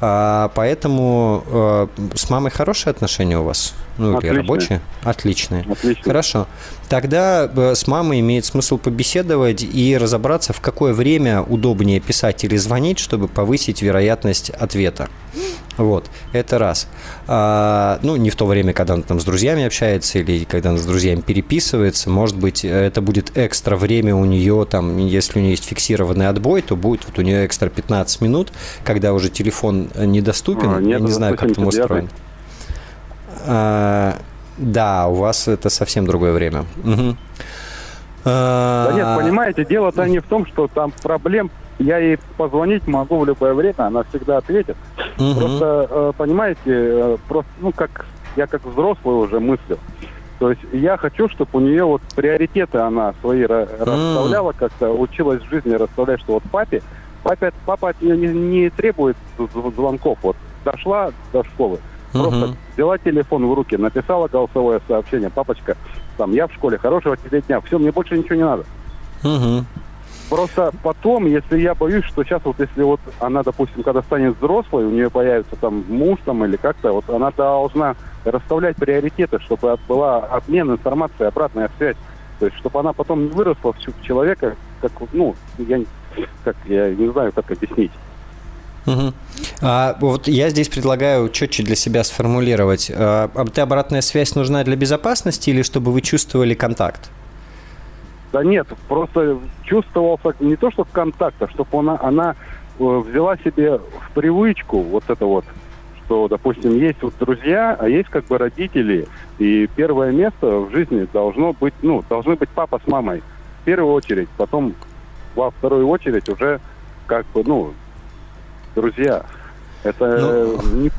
А, поэтому э, с мамой хорошие отношения у вас? Ну, или рабочие? Отличные. Отлично. Хорошо. Тогда с мамой имеет смысл побеседовать и разобраться, в какое время удобнее писать или звонить, чтобы повысить вероятность ответа. Вот, это раз. А, ну, не в то время, когда он там с друзьями общается или когда он с друзьями переписывается. Может быть, это будет экстра время у нее, там, если у нее есть фиксированный отбой, то будет вот у нее экстра 15 минут, когда уже телефон недоступен. А, Я не знаю, как там устроен. А, да, у вас это совсем другое время. Угу. Да нет, понимаете, дело-то не в том, что там проблем я ей позвонить могу в любое время, она всегда ответит. Угу. Просто, э, понимаете, э, просто, ну, как я как взрослый уже мыслю. То есть я хочу, чтобы у нее вот приоритеты она свои расставляла как-то, училась в жизни расставлять, что вот папе, папе папа от нее не, не требует звонков. Вот дошла до школы, просто взяла телефон в руки, написала голосовое сообщение, папочка, там, я в школе, хорошего тебе дня, все, мне больше ничего не надо. Угу. Просто потом, если я боюсь, что сейчас вот если вот она, допустим, когда станет взрослой, у нее появится там муж там или как-то, вот она должна расставлять приоритеты, чтобы была обмен информацией, обратная связь. То есть, чтобы она потом не выросла в человека, как, ну, я, как, я не знаю, как объяснить. Угу. А, вот я здесь предлагаю четче для себя сформулировать. А, а обратная связь нужна для безопасности или чтобы вы чувствовали контакт? Да нет, просто чувствовался не то, что контакт, а чтобы она, она э, взяла себе в привычку вот это вот, что, допустим, есть вот друзья, а есть как бы родители, и первое место в жизни должно быть, ну, должны быть папа с мамой в первую очередь, потом во вторую очередь уже как бы, ну, друзья. Это ну... не,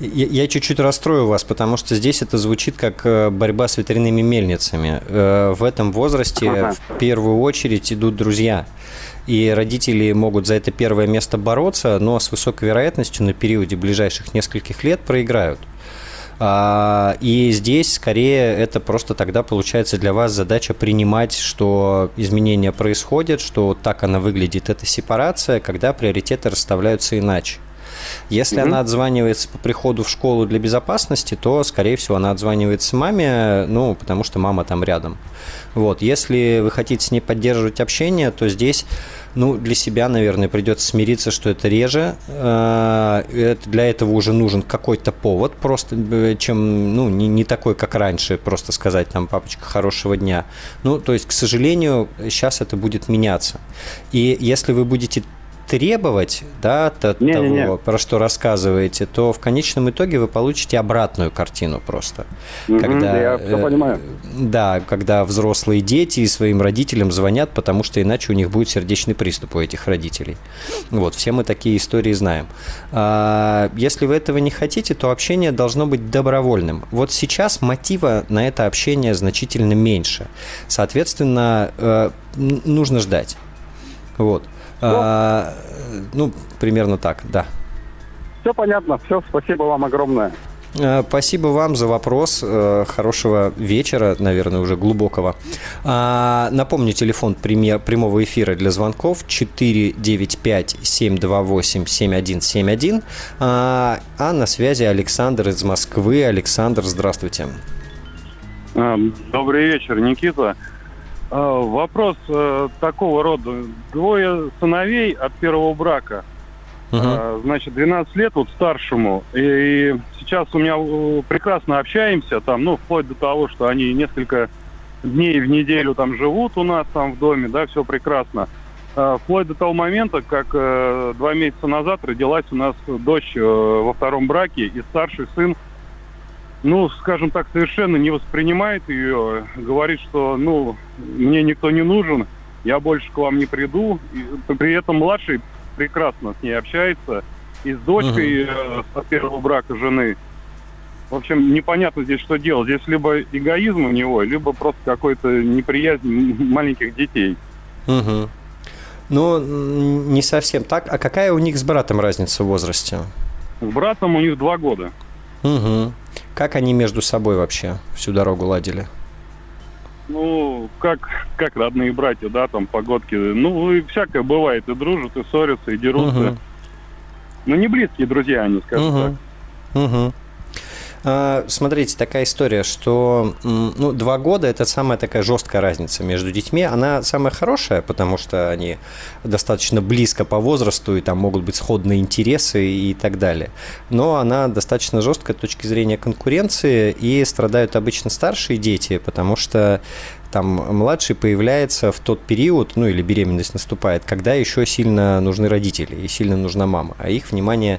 я чуть-чуть расстрою вас, потому что здесь это звучит как э, борьба с ветряными мельницами. Э, в этом возрасте ага. в первую очередь идут друзья. И родители могут за это первое место бороться, но с высокой вероятностью на периоде ближайших нескольких лет проиграют. А, и здесь скорее это просто тогда получается для вас задача принимать, что изменения происходят, что так она выглядит, это сепарация, когда приоритеты расставляются иначе. Если угу. она отзванивается по приходу в школу для безопасности, то, скорее всего, она отзванивается маме, ну, потому что мама там рядом. Вот. Если вы хотите с ней поддерживать общение, то здесь ну, для себя, наверное, придется смириться, что это реже. Э, для этого уже нужен какой-то повод, просто э, чем, ну, не, не такой, как раньше, просто сказать там, папочка, хорошего дня. Ну, то есть, к сожалению, сейчас это будет меняться. И если вы будете требовать да, от не, того, не, не. про что рассказываете, то в конечном итоге вы получите обратную картину просто. Угу, когда, я все понимаю. Да, когда взрослые дети своим родителям звонят, потому что иначе у них будет сердечный приступ у этих родителей. Вот, все мы такие истории знаем. А, если вы этого не хотите, то общение должно быть добровольным. Вот сейчас мотива на это общение значительно меньше. Соответственно, э, нужно ждать. Вот. А, ну, примерно так, да. Все понятно, все, спасибо вам огромное. А, спасибо вам за вопрос. Э, хорошего вечера, наверное, уже глубокого. А, напомню, телефон прямого эфира для звонков 495-728-7171. А на связи Александр из Москвы. Александр, здравствуйте. Добрый вечер, Никита. А, вопрос э, такого рода. Двое сыновей от первого брака. Uh-huh. Значит, 12 лет вот старшему. И сейчас у меня э, прекрасно общаемся, там, ну, вплоть до того, что они несколько дней в неделю там живут у нас там в доме, да, все прекрасно. А, вплоть до того момента, как э, два месяца назад родилась у нас дочь э, во втором браке, и старший сын ну, скажем так, совершенно не воспринимает ее, говорит, что, ну, мне никто не нужен, я больше к вам не приду. И при этом младший прекрасно с ней общается, и с дочкой uh-huh. э, с первого брака жены. В общем, непонятно здесь, что делать. Здесь либо эгоизм у него, либо просто какой-то неприязнь маленьких детей. Угу. Ну, не совсем так. А какая у них с братом разница в возрасте? С братом у них два года. Угу. Как они между собой вообще всю дорогу ладили? Ну, как, как родные братья, да, там погодки. Ну, и всякое бывает. И дружат, и ссорятся, и дерутся. Угу. Ну, не близкие друзья они, скажем угу. так. Угу. А, смотрите, такая история, что ну, два года – это самая такая жесткая разница между детьми. Она самая хорошая, потому что они достаточно близко по возрасту, и там могут быть сходные интересы и так далее. Но она достаточно жесткая с точки зрения конкуренции, и страдают обычно старшие дети, потому что там младший появляется в тот период, ну или беременность наступает, когда еще сильно нужны родители и сильно нужна мама, а их внимание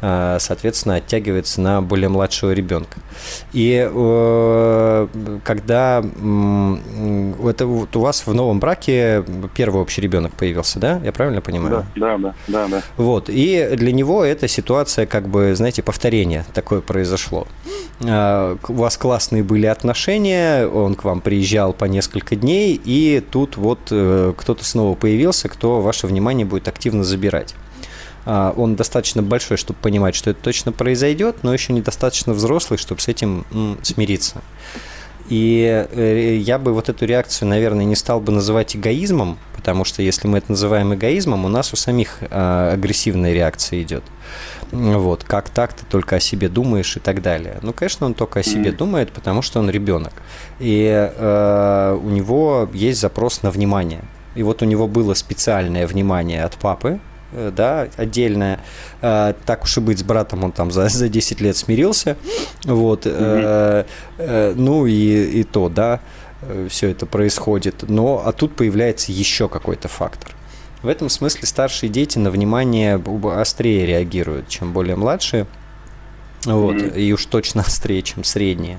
соответственно, оттягивается на более младшего ребенка. И э, когда это вот у вас в новом браке первый общий ребенок появился, да? Я правильно понимаю? Да, да, да, да. Вот. И для него эта ситуация, как бы, знаете, повторение такое произошло. Э, у вас классные были отношения, он к вам приезжал по несколько дней, и тут вот кто-то снова появился, кто ваше внимание будет активно забирать. А, он достаточно большой, чтобы понимать, что это точно произойдет, но еще недостаточно взрослый, чтобы с этим смириться. И э, я бы вот эту реакцию, наверное, не стал бы называть эгоизмом, потому что если мы это называем эгоизмом, у нас у самих а, агрессивная реакция идет. Вот, как так ты только о себе думаешь и так далее. Ну, конечно, он только о себе думает, потому что он ребенок. И э, у него есть запрос на внимание. И вот у него было специальное внимание от папы, да, отдельная. Э, так уж и быть, с братом он там за, за 10 лет смирился. Вот. Mm-hmm. Ну и, и то, да, все это происходит. Но, а тут появляется еще какой-то фактор. В этом смысле старшие дети на внимание острее реагируют, чем более младшие. Вот, mm-hmm. и уж точно острее, чем средние.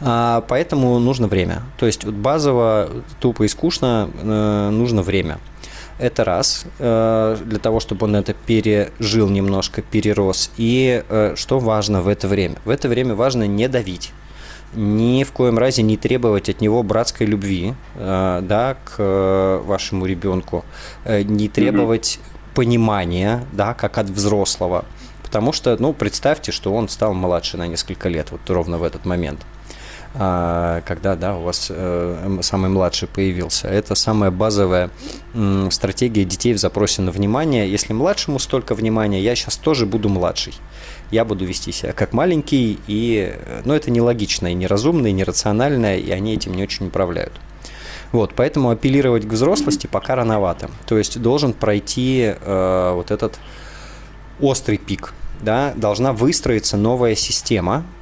А, поэтому нужно время. То есть базово, тупо и скучно э, нужно время. Это раз, э, для того, чтобы он это пережил немножко, перерос. И э, что важно в это время? В это время важно не давить ни в коем разе не требовать от него братской любви э, да, к вашему ребенку, не требовать mm-hmm. понимания, да, как от взрослого. Потому что, ну, представьте, что он стал младше на несколько лет, вот ровно в этот момент. Когда да, у вас э, самый младший появился. Это самая базовая стратегия детей в запросе на внимание. Если младшему столько внимания, я сейчас тоже буду младший. Я буду вести себя как маленький, и, э, ну, это нелогично, и неразумно, и нерационально, и они этим не очень управляют. Вот, поэтому апеллировать к взрослости пока рановато. То есть должен пройти э, вот этот острый пик, да, должна выстроиться новая система, а,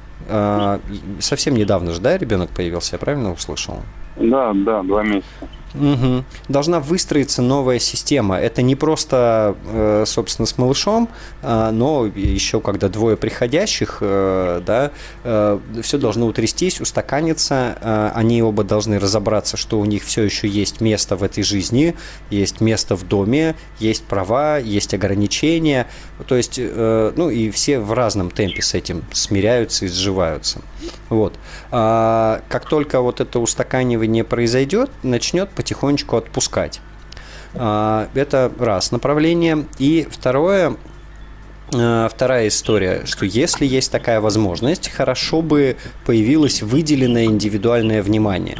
совсем недавно же, да, ребенок появился, я правильно услышал? Да, да, два месяца. Угу. Должна выстроиться новая система. Это не просто, э, собственно, с малышом, а, но еще когда двое приходящих, э, да, э, все должно утрястись, устаканиться. Они оба должны разобраться, что у них все еще есть место в этой жизни, есть место в доме, есть права, есть ограничения. То есть, ну и все в разном темпе с этим смиряются и сживаются. Вот. А, как только вот это устаканивание произойдет, начнет потихонечку отпускать. А, это раз направление. И второе, а, вторая история, что если есть такая возможность, хорошо бы появилось выделенное индивидуальное внимание.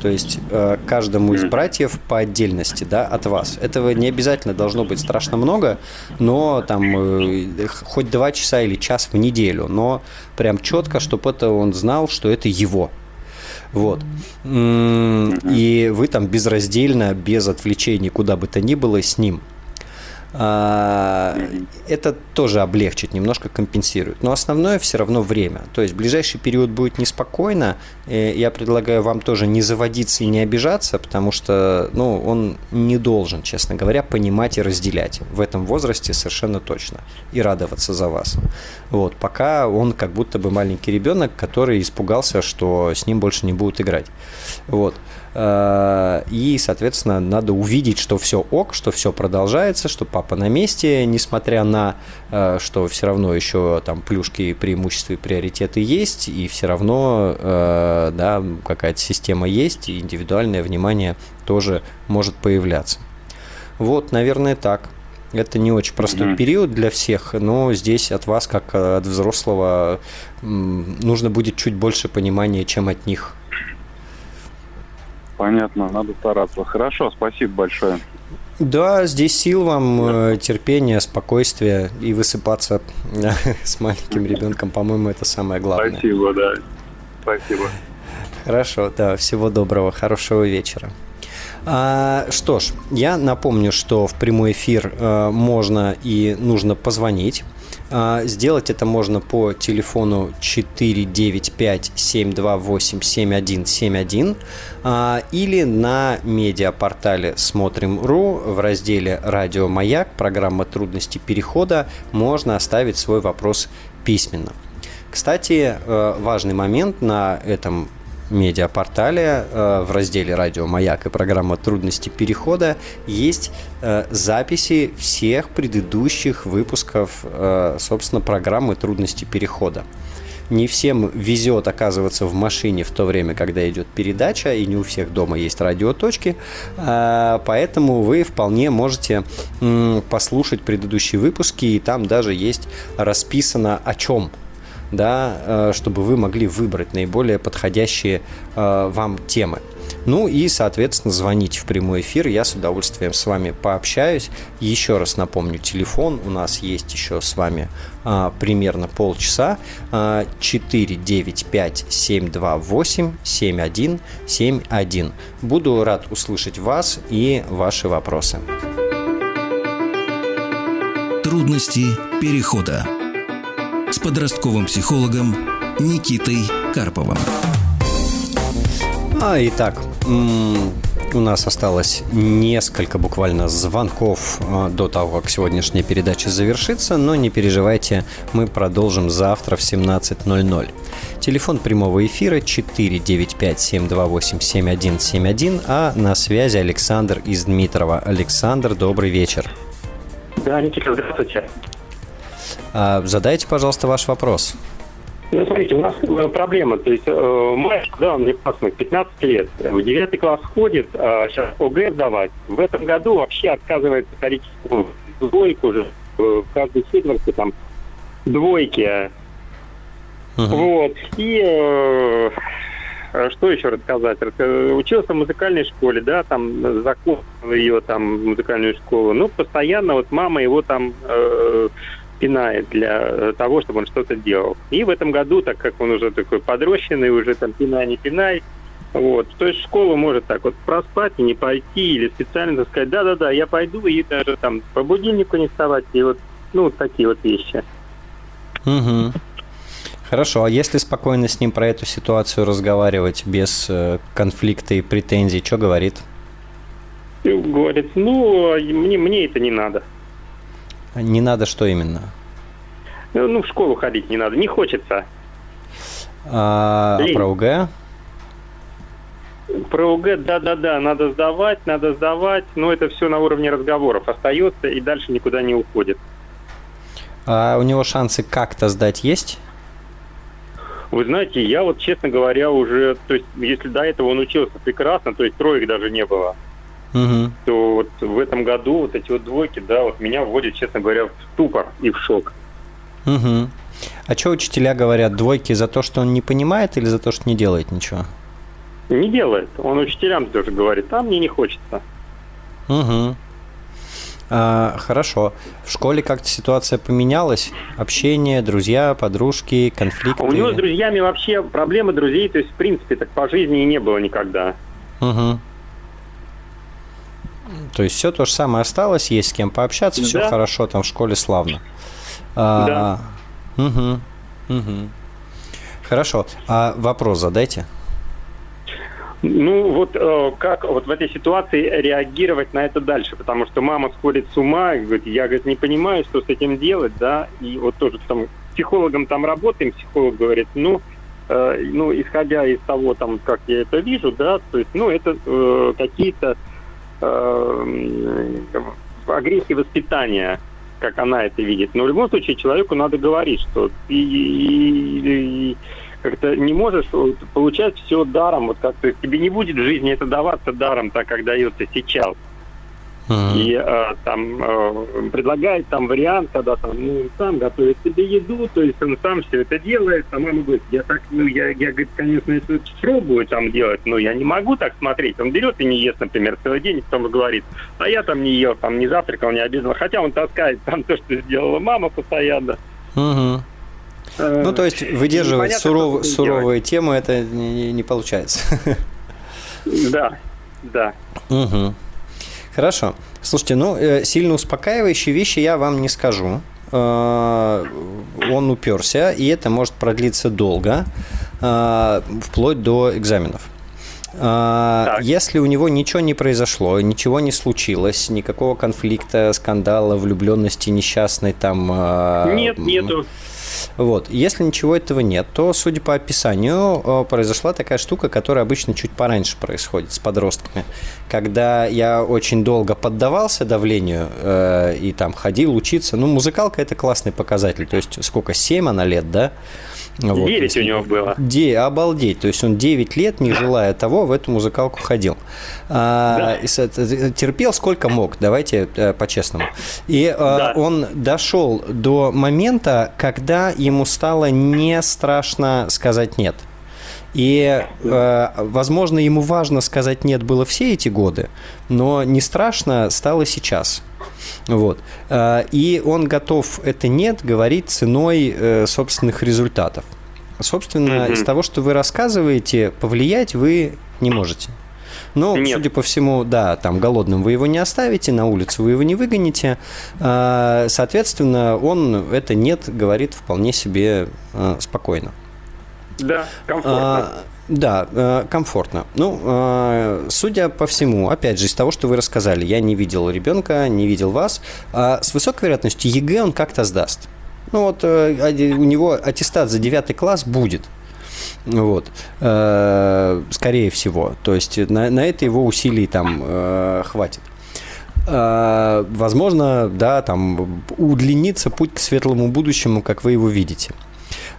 То есть а, каждому из братьев по отдельности, да, от вас. Этого не обязательно должно быть страшно много, но там э, хоть два часа или час в неделю, но прям четко, чтобы это он знал, что это его, вот. И вы там безраздельно, без отвлечений, куда бы то ни было, с ним. А, это тоже облегчит, немножко компенсирует. Но основное все равно время. То есть ближайший период будет неспокойно. Я предлагаю вам тоже не заводиться и не обижаться, потому что ну, он не должен, честно говоря, понимать и разделять. В этом возрасте совершенно точно. И радоваться за вас. Вот, пока он как будто бы маленький ребенок, который испугался, что с ним больше не будут играть. Вот. Э, и, соответственно, надо увидеть, что все ок, что все продолжается, что папа на месте, несмотря на, э, что все равно еще там плюшки, преимущества и приоритеты есть, и все равно, э, да, какая-то система есть, и индивидуальное внимание тоже может появляться. Вот, наверное, так. Это не очень простой mm-hmm. период для всех, но здесь от вас, как от взрослого, нужно будет чуть больше понимания, чем от них. Понятно, надо стараться. Хорошо, спасибо большое. Да, здесь сил вам, да. терпения, спокойствия и высыпаться с маленьким ребенком, по-моему, это самое главное. Спасибо, да. Спасибо. Хорошо, да, всего доброго, хорошего вечера. А, что ж, я напомню, что в прямой эфир а, можно и нужно позвонить. А, сделать это можно по телефону 495-728-7171 а, или на медиапортале «Смотрим.ру» в разделе «Радио Маяк» программа «Трудности перехода» можно оставить свой вопрос письменно. Кстати, э, важный момент на этом медиапортале э, в разделе «Радио Маяк» и программа «Трудности перехода» есть э, записи всех предыдущих выпусков, э, собственно, программы «Трудности перехода». Не всем везет оказываться в машине в то время, когда идет передача, и не у всех дома есть радиоточки, поэтому вы вполне можете послушать предыдущие выпуски, и там даже есть расписано о чем да, э, чтобы вы могли выбрать наиболее подходящие э, вам темы. Ну и, соответственно, звоните в прямой эфир, я с удовольствием с вами пообщаюсь. Еще раз напомню, телефон у нас есть еще с вами а, примерно полчаса. А, 495-728-7171. Буду рад услышать вас и ваши вопросы. Трудности перехода с подростковым психологом Никитой Карповым. А, итак, у нас осталось несколько буквально звонков а, до того, как сегодняшняя передача завершится, но не переживайте, мы продолжим завтра в 17.00. Телефон прямого эфира 495-728-7171, а на связи Александр из Дмитрова. Александр, добрый вечер. Да, Никита, здравствуйте. А, задайте, пожалуйста, ваш вопрос. Ну, смотрите, у нас э, проблема. То есть э, мальчик, да, он мне классный, 15 лет, в 9 класс ходит, а сейчас ОГЭ сдавать. В этом году вообще отказывается в двойку уже, в каждой четверти там двойки. Uh-huh. Вот. И э, что еще рассказать? Учился в музыкальной школе, да, там закончил ее там музыкальную школу. Ну, постоянно вот мама его там э, пинает для э, того, чтобы он что-то делал. И в этом году, так как он уже такой подрощенный, уже там пинай, не пинай, вот. То есть школа может так вот проспать и не пойти, или специально сказать, да-да-да, я пойду, и даже там по будильнику не вставать, и вот, ну, вот такие вот вещи. Угу. Хорошо, а если спокойно с ним про эту ситуацию разговаривать без э, конфликта и претензий, что говорит? Говорит, ну, мне, мне это не надо. Не надо что именно? Ну, ну в школу ходить не надо, не хочется. А, Лень. про УГ? Про УГ, да-да-да, надо сдавать, надо сдавать, но это все на уровне разговоров остается и дальше никуда не уходит. А у него шансы как-то сдать есть? Вы знаете, я вот, честно говоря, уже, то есть, если до этого он учился прекрасно, то есть троек даже не было, угу. то вот в этом году вот эти вот двойки, да, вот меня вводят, честно говоря, в ступор и в шок. Угу. А что учителя говорят, двойки за то, что он не понимает или за то, что не делает ничего? Не делает. Он учителям тоже говорит, а мне не хочется. Угу. А, хорошо. В школе как-то ситуация поменялась? Общение, друзья, подружки, конфликты? У него с друзьями вообще проблемы друзей, то есть, в принципе, так по жизни и не было никогда. Угу. То есть все то же самое осталось, есть с кем пообщаться, все да. хорошо, там в школе славно. А, да. Угу, угу. Хорошо. А вопрос задайте. Ну вот э, как вот в этой ситуации реагировать на это дальше, потому что мама сходит с ума и говорит, я говорит, не понимаю, что с этим делать, да, и вот тоже там психологом там работаем, психолог говорит, ну, э, ну исходя из того там, как я это вижу, да, то есть, ну это э, какие-то э, агрессии воспитания, как она это видит. Но в любом случае человеку надо говорить, что ты как-то не можешь получать все даром, вот как то тебе не будет в жизни это даваться даром, так как дается сейчас. Uh-huh. И э, там э, предлагает там вариант, когда там, ну, сам готовит себе еду, то есть он сам все это делает, а мама говорит, я так, ну, я, я говорит, конечно, это пробую там делать, но я не могу так смотреть. Он берет и не ест, например, целый день, и потом говорит, а я там не ел, там не завтракал, не обедал, хотя он таскает там то, что сделала мама постоянно. Uh-huh. Ну, то есть выдерживать суров, суровые темы это не, не получается. Да, да. Угу. Хорошо. Слушайте, ну, э, сильно успокаивающие вещи я вам не скажу. Э, он уперся, и это может продлиться долго, э, вплоть до экзаменов. Так. Если у него ничего не произошло, ничего не случилось, никакого конфликта, скандала, влюбленности несчастной там... Нет, нету. Вот. Если ничего этого нет, то, судя по описанию, э, произошла такая штука, которая обычно чуть пораньше происходит с подростками. Когда я очень долго поддавался давлению э, и там ходил учиться, ну, музыкалка – это классный показатель. То есть, сколько, 7 она лет, да? Вот. 9 у него было. Де, обалдеть. То есть он 9 лет, не желая того, в эту музыкалку ходил. А, да. терпел сколько мог, давайте э, по-честному. И а, да. он дошел до момента, когда ему стало не страшно сказать «нет». И, э, возможно, ему важно сказать «нет» было все эти годы, но не страшно стало сейчас. Вот. Э, и он готов это «нет» говорить ценой э, собственных результатов. Собственно, mm-hmm. из того, что вы рассказываете, повлиять вы не можете. Но, Нет. судя по всему, да, там голодным вы его не оставите, на улицу вы его не выгоните. Э, соответственно, он это нет говорит вполне себе спокойно. Да, комфортно. А, да, э, комфортно. Ну, э, судя по всему, опять же, из того, что вы рассказали, я не видел ребенка, не видел вас, а с высокой вероятностью ЕГЭ он как-то сдаст. Ну вот э, у него аттестат за 9 класс будет. Вот. Скорее всего. То есть на, на это его усилий там хватит. Возможно, да, там удлинится путь к светлому будущему, как вы его видите.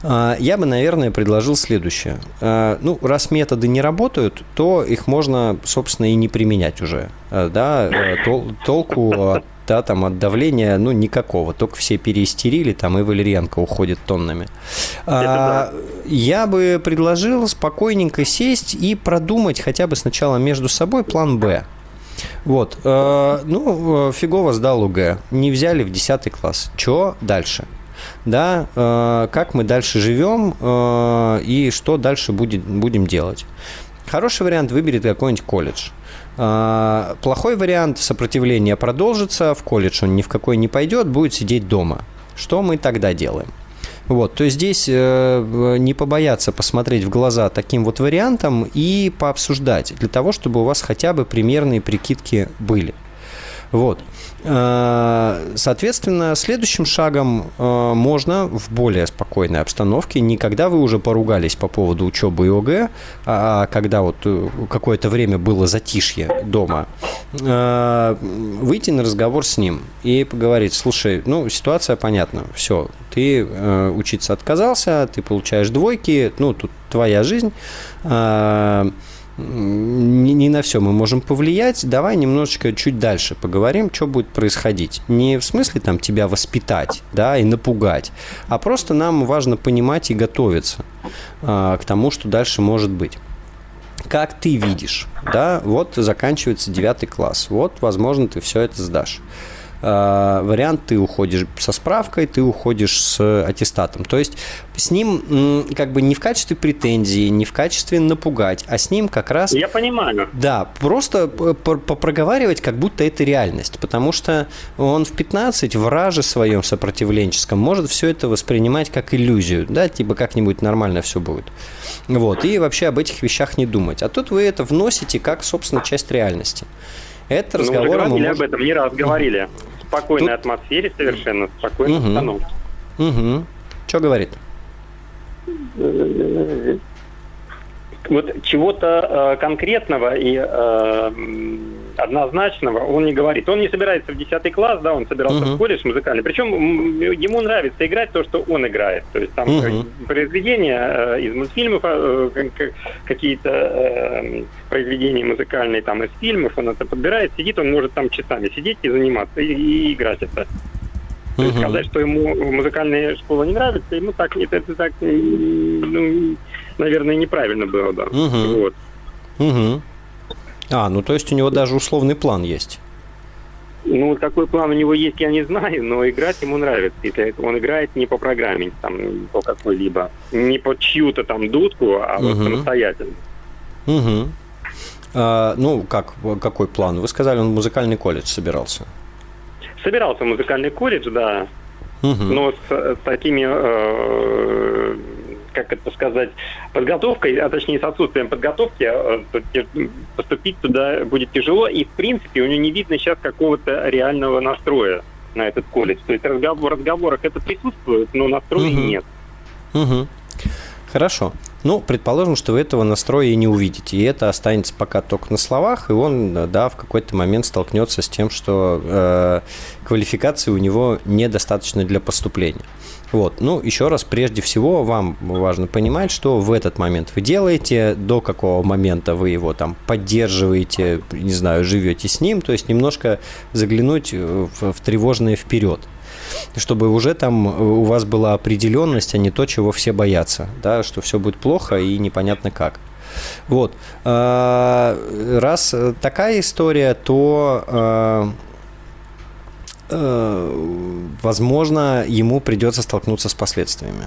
А, я бы, наверное, предложил следующее. А, ну, раз методы не работают, то их можно, собственно, и не применять уже. А, да, тол- толку от да, там от давления, ну, никакого, только все переистерили, там и валерьянка уходит тоннами. А, я бы предложил спокойненько сесть и продумать хотя бы сначала между собой план «Б». Вот, э, ну, фигово сдал УГ, не взяли в 10 класс. Чё дальше? Да, э, как мы дальше живем э, и что дальше будет, будем делать. Хороший вариант выберет какой-нибудь колледж. Э, плохой вариант сопротивления продолжится, в колледж он ни в какой не пойдет, будет сидеть дома. Что мы тогда делаем? Вот, то есть здесь э, не побояться посмотреть в глаза таким вот вариантам и пообсуждать, для того, чтобы у вас хотя бы примерные прикидки были. Вот. Э, соответственно, следующим шагом э, можно в более спокойной обстановке, не когда вы уже поругались по поводу учебы и ОГЭ, а когда вот э, какое-то время было затишье дома, выйти на разговор с ним и поговорить, слушай, ну, ситуация понятна, все, ты учиться отказался, ты получаешь двойки, ну, тут твоя жизнь, не, не на все мы можем повлиять. Давай немножечко чуть дальше поговорим, что будет происходить. Не в смысле там тебя воспитать, да, и напугать, а просто нам важно понимать и готовиться а, к тому, что дальше может быть как ты видишь, да, вот заканчивается девятый класс, вот, возможно, ты все это сдашь. Э, вариант ты уходишь со справкой, ты уходишь с аттестатом. То есть с ним как бы не в качестве претензии, не в качестве напугать, а с ним как раз... Я понимаю. Да, просто попроговаривать, как будто это реальность, потому что он в 15 в раже своем сопротивленческом может все это воспринимать как иллюзию, да, типа как-нибудь нормально все будет. Вот, и вообще об этих вещах не думать. А тут вы это вносите как, собственно, часть реальности. Это разговор... Ну, мы говорили можем... об этом, не раз говорили. В спокойной Тут... атмосфере совершенно, спокойной угу. обстановке. Угу. Что говорит? Вот чего-то э, конкретного и э, однозначного он не говорит. Он не собирается в 10 класс, да, он собирался uh-huh. в колледж музыкальный. Причем ему нравится играть то, что он играет. То есть там uh-huh. произведения э, из мультфильмов, э, какие-то э, произведения музыкальные там из фильмов, он это подбирает, сидит, он может там часами сидеть и заниматься, и, и играть это. То есть сказать, что ему музыкальная школа не нравится, ему так, это, это так, ну, наверное, неправильно было, да. Угу. Вот. Угу. А, ну то есть у него даже условный план есть. Ну, какой план у него есть, я не знаю, но играть ему нравится. Если он играет не по программе, там, по какой-либо, не по чью-то там дудку, а угу. вот самостоятельно. Угу. А, ну, как, какой план? Вы сказали, он в музыкальный колледж собирался. Собирался в музыкальный колледж, да. Угу. Но с, с такими э, как это сказать, подготовкой, а точнее с отсутствием подготовки, э, поступить туда будет тяжело, и в принципе у него не видно сейчас какого-то реального настроя на этот колледж. То есть разговор, в разговорах это присутствует, но настроя угу. нет. Угу. Хорошо. Ну, предположим, что вы этого настроя и не увидите, и это останется пока только на словах, и он, да, в какой-то момент столкнется с тем, что э, квалификации у него недостаточно для поступления. Вот. Ну, еще раз, прежде всего, вам важно понимать, что в этот момент вы делаете, до какого момента вы его там поддерживаете, не знаю, живете с ним, то есть немножко заглянуть в, в тревожное вперед чтобы уже там у вас была определенность, а не то, чего все боятся, да, что все будет плохо и непонятно как. Вот. А, раз такая история, то а, Э, возможно, ему придется столкнуться с последствиями.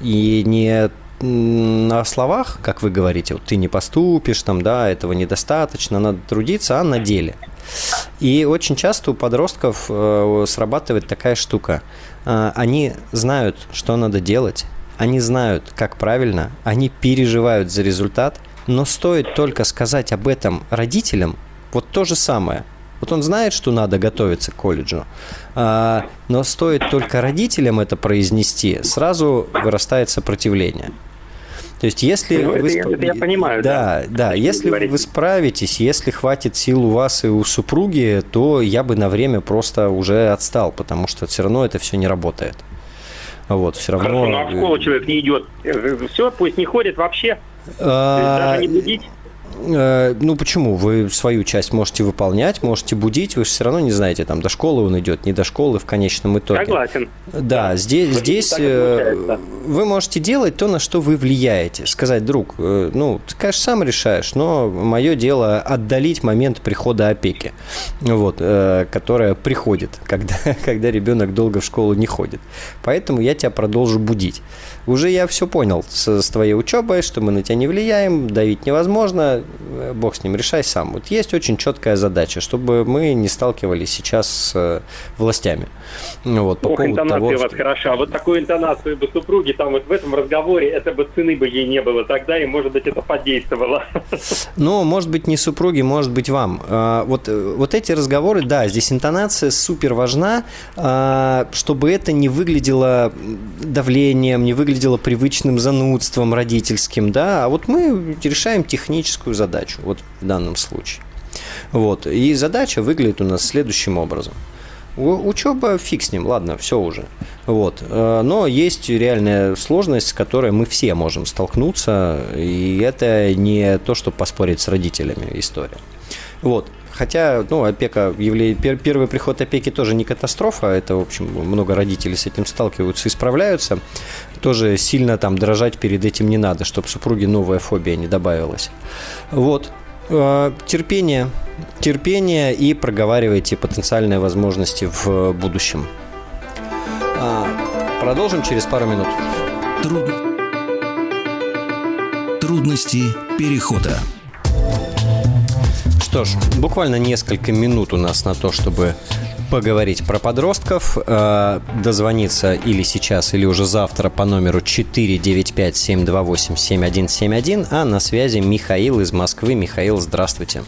И не на словах, как вы говорите, вот ты не поступишь, там, да, этого недостаточно, надо трудиться, а на деле. И очень часто у подростков э, срабатывает такая штука. Э, они знают, что надо делать, они знают, как правильно, они переживают за результат, но стоит только сказать об этом родителям, вот то же самое – вот он знает, что надо готовиться к колледжу, а, но стоит только родителям это произнести, сразу вырастает сопротивление. То есть, если ну, вы... Это, это я понимаю, да. Да, да. Если говорите. вы справитесь, если хватит сил у вас и у супруги, то я бы на время просто уже отстал, потому что все равно это все не работает. Вот, все равно... Хорошо, ну а в школу человек не идет. Все, пусть не ходит вообще. А... Даже не будить. Э, ну почему? Вы свою часть можете выполнять, можете будить, вы же все равно не знаете, там до школы он идет, не до школы в конечном итоге. Согласен. Да, здесь, здесь э, вы можете делать то, на что вы влияете. Сказать, друг, э, ну, ты, конечно, сам решаешь, но мое дело отдалить момент прихода опеки, вот, которая приходит, когда, когда ребенок долго в школу не ходит. Поэтому я тебя продолжу будить уже я все понял с, с твоей учебой, что мы на тебя не влияем, давить невозможно, бог с ним, решай сам. Вот есть очень четкая задача, чтобы мы не сталкивались сейчас с э, властями. Ну вот, по Ох, поводу интонация того, у вас что... хороша. Вот такую интонацию бы супруги там вот в этом разговоре, это бы цены бы ей не было тогда, и, может быть, это подействовало. Ну, может быть, не супруги, может быть, вам. А, вот, э, вот эти разговоры, да, здесь интонация супер важна, а, чтобы это не выглядело давлением, не выглядело привычным занудством родительским, да, а вот мы решаем техническую задачу, вот в данном случае. Вот, и задача выглядит у нас следующим образом. Учеба фиг с ним, ладно, все уже. Вот. Э, но есть реальная сложность, с которой мы все можем столкнуться, и это не то, что поспорить с родителями история. Вот. Хотя, ну, опека, явление, первый приход опеки тоже не катастрофа, это, в общем, много родителей с этим сталкиваются и справляются. Тоже сильно там дрожать перед этим не надо, чтобы супруге новая фобия не добавилась. Вот. Э, терпение. Терпение и проговаривайте потенциальные возможности в будущем. А, продолжим через пару минут. Труд... Трудности перехода. Что ж, буквально несколько минут у нас на то, чтобы поговорить про подростков. Э, дозвониться или сейчас, или уже завтра по номеру 495-728-7171. А на связи Михаил из Москвы. Михаил, здравствуйте.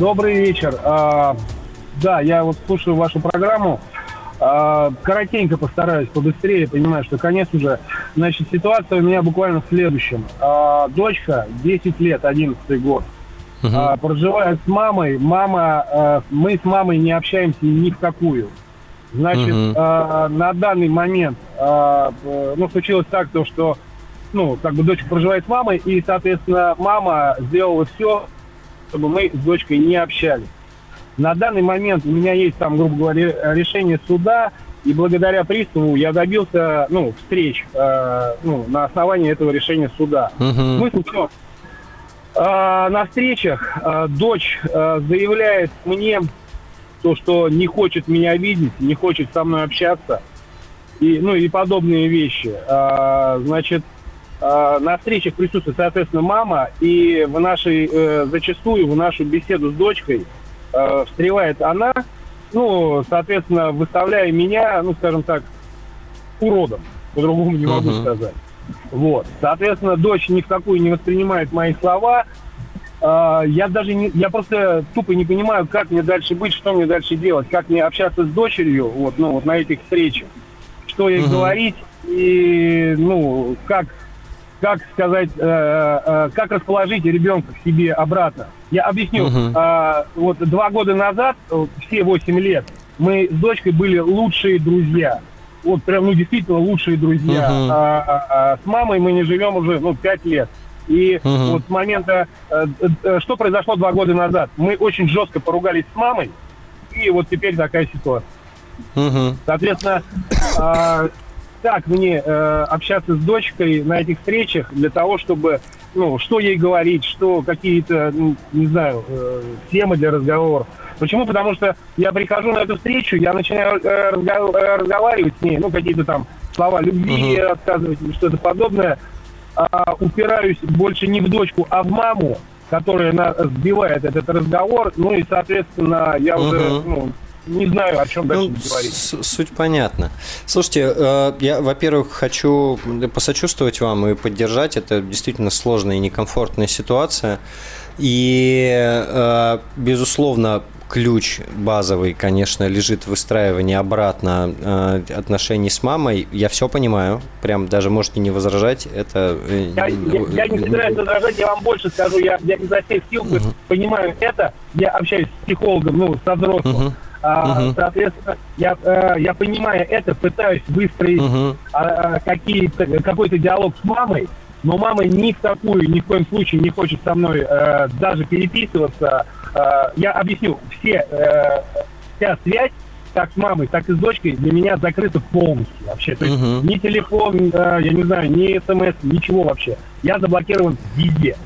Добрый вечер. А, да, я вот слушаю вашу программу. А, коротенько постараюсь, побыстрее. Понимаю, что конец уже. Значит, ситуация у меня буквально в следующем. А, дочка, 10 лет, 11 год. Угу. а, проживаю с мамой. Мама, а, мы с мамой не общаемся ни в какую. Значит, угу. а, на данный момент, а, ну, случилось так, то, что, ну, как бы дочка проживает с мамой, и, соответственно, мама сделала все, чтобы мы с дочкой не общались. На данный момент у меня есть там, грубо говоря, решение суда, и благодаря приставу я добился, ну, встреч, э, ну, на основании этого решения суда. Угу. Смысл в чем? Э, на встречах э, дочь э, заявляет мне то, что не хочет меня видеть, не хочет со мной общаться, и, ну, и подобные вещи. Значит, на встречах присутствует, соответственно, мама, и в нашей, э, зачастую в нашу беседу с дочкой встревает она, ну, соответственно, выставляя меня, ну, скажем так, уродом. По-другому не могу uh-huh. сказать. Вот. Соответственно, дочь ни в какую не воспринимает мои слова. Uh, я даже не, я просто тупо не понимаю, как мне дальше быть, что мне дальше делать, как мне общаться с дочерью, вот, ну, вот на этих встречах, что ей uh-huh. говорить и, ну, как как сказать, э, э, как расположить ребенка к себе обратно. Я объясню. Uh-huh. Э, вот два года назад, все восемь лет, мы с дочкой были лучшие друзья. Вот прям, ну, действительно лучшие друзья. Uh-huh. А, а, а с мамой мы не живем уже, ну, пять лет. И uh-huh. вот с момента, э, э, что произошло два года назад, мы очень жестко поругались с мамой, и вот теперь такая ситуация. Uh-huh. Соответственно, э, как мне э, общаться с дочкой на этих встречах для того, чтобы, ну, что ей говорить, что какие-то, не знаю, темы для разговора. Почему? Потому что я прихожу на эту встречу, я начинаю э, разго- э, разговаривать с ней, ну, какие-то там слова любви uh-huh. рассказывать, что-то подобное, а, упираюсь больше не в дочку, а в маму, которая на, сбивает этот разговор, ну и, соответственно, я uh-huh. уже, ну, не знаю, о чем дальше ну, говорить. Суть понятна. Слушайте, э, я, во-первых, хочу посочувствовать вам и поддержать. Это действительно сложная и некомфортная ситуация. И, э, безусловно, ключ базовый, конечно, лежит в выстраивании обратно э, отношений с мамой. Я все понимаю, прям даже можете не возражать. Это... Я, я, я не собираюсь возражать, я вам больше скажу. Я, я изо всех сил угу. понимаю это. Я общаюсь с психологом, ну, со взрослым. Угу. А, угу. Соответственно, я, э, я понимая это, пытаюсь выстроить угу. какие-то, какой-то диалог с мамой, но мама ни в такую, ни в коем случае не хочет со мной э, даже переписываться. Я объясню, все, вся связь как с мамой, так и с дочкой для меня закрыта полностью вообще. То есть uh ни телефон, я не знаю, ни смс, ничего вообще. Я заблокирован везде.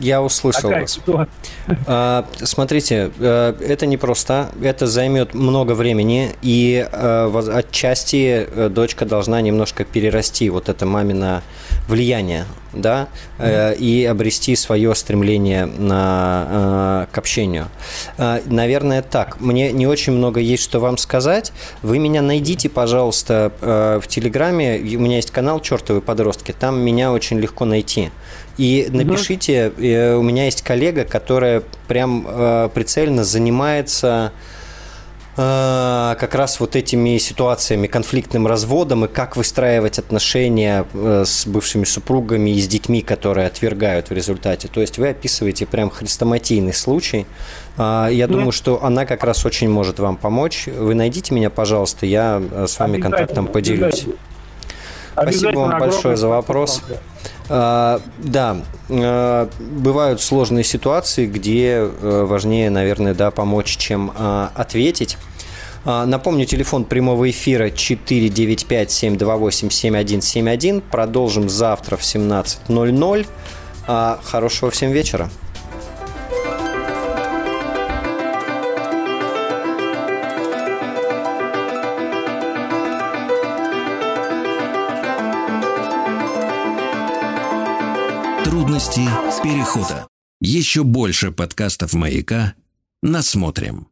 Я услышал Какая вас. А, смотрите, э, это непросто, это займет много времени, и э, отчасти э, дочка должна немножко перерасти вот это мамино влияние, да, и обрести свое стремление на, к общению. Наверное, так. Мне не очень много есть что вам сказать. Вы меня найдите, пожалуйста, в Телеграме. У меня есть канал «Чертовы подростки». Там меня очень легко найти. И напишите, угу. у меня есть коллега, которая прям э, прицельно занимается э, как раз вот этими ситуациями, конфликтным разводом и как выстраивать отношения с бывшими супругами и с детьми, которые отвергают в результате. То есть вы описываете прям хрестоматийный случай. Я Нет. думаю, что она как раз очень может вам помочь. Вы найдите меня, пожалуйста, я с вами контактом поделюсь. Спасибо вам большое за вопрос. А, да, а, бывают сложные ситуации, где а, важнее, наверное, да, помочь, чем а, ответить. Напомню, телефон прямого эфира 495-728-7171. Продолжим завтра в 17.00. А, хорошего всем вечера. Трудности перехода. Еще больше подкастов «Маяка» насмотрим.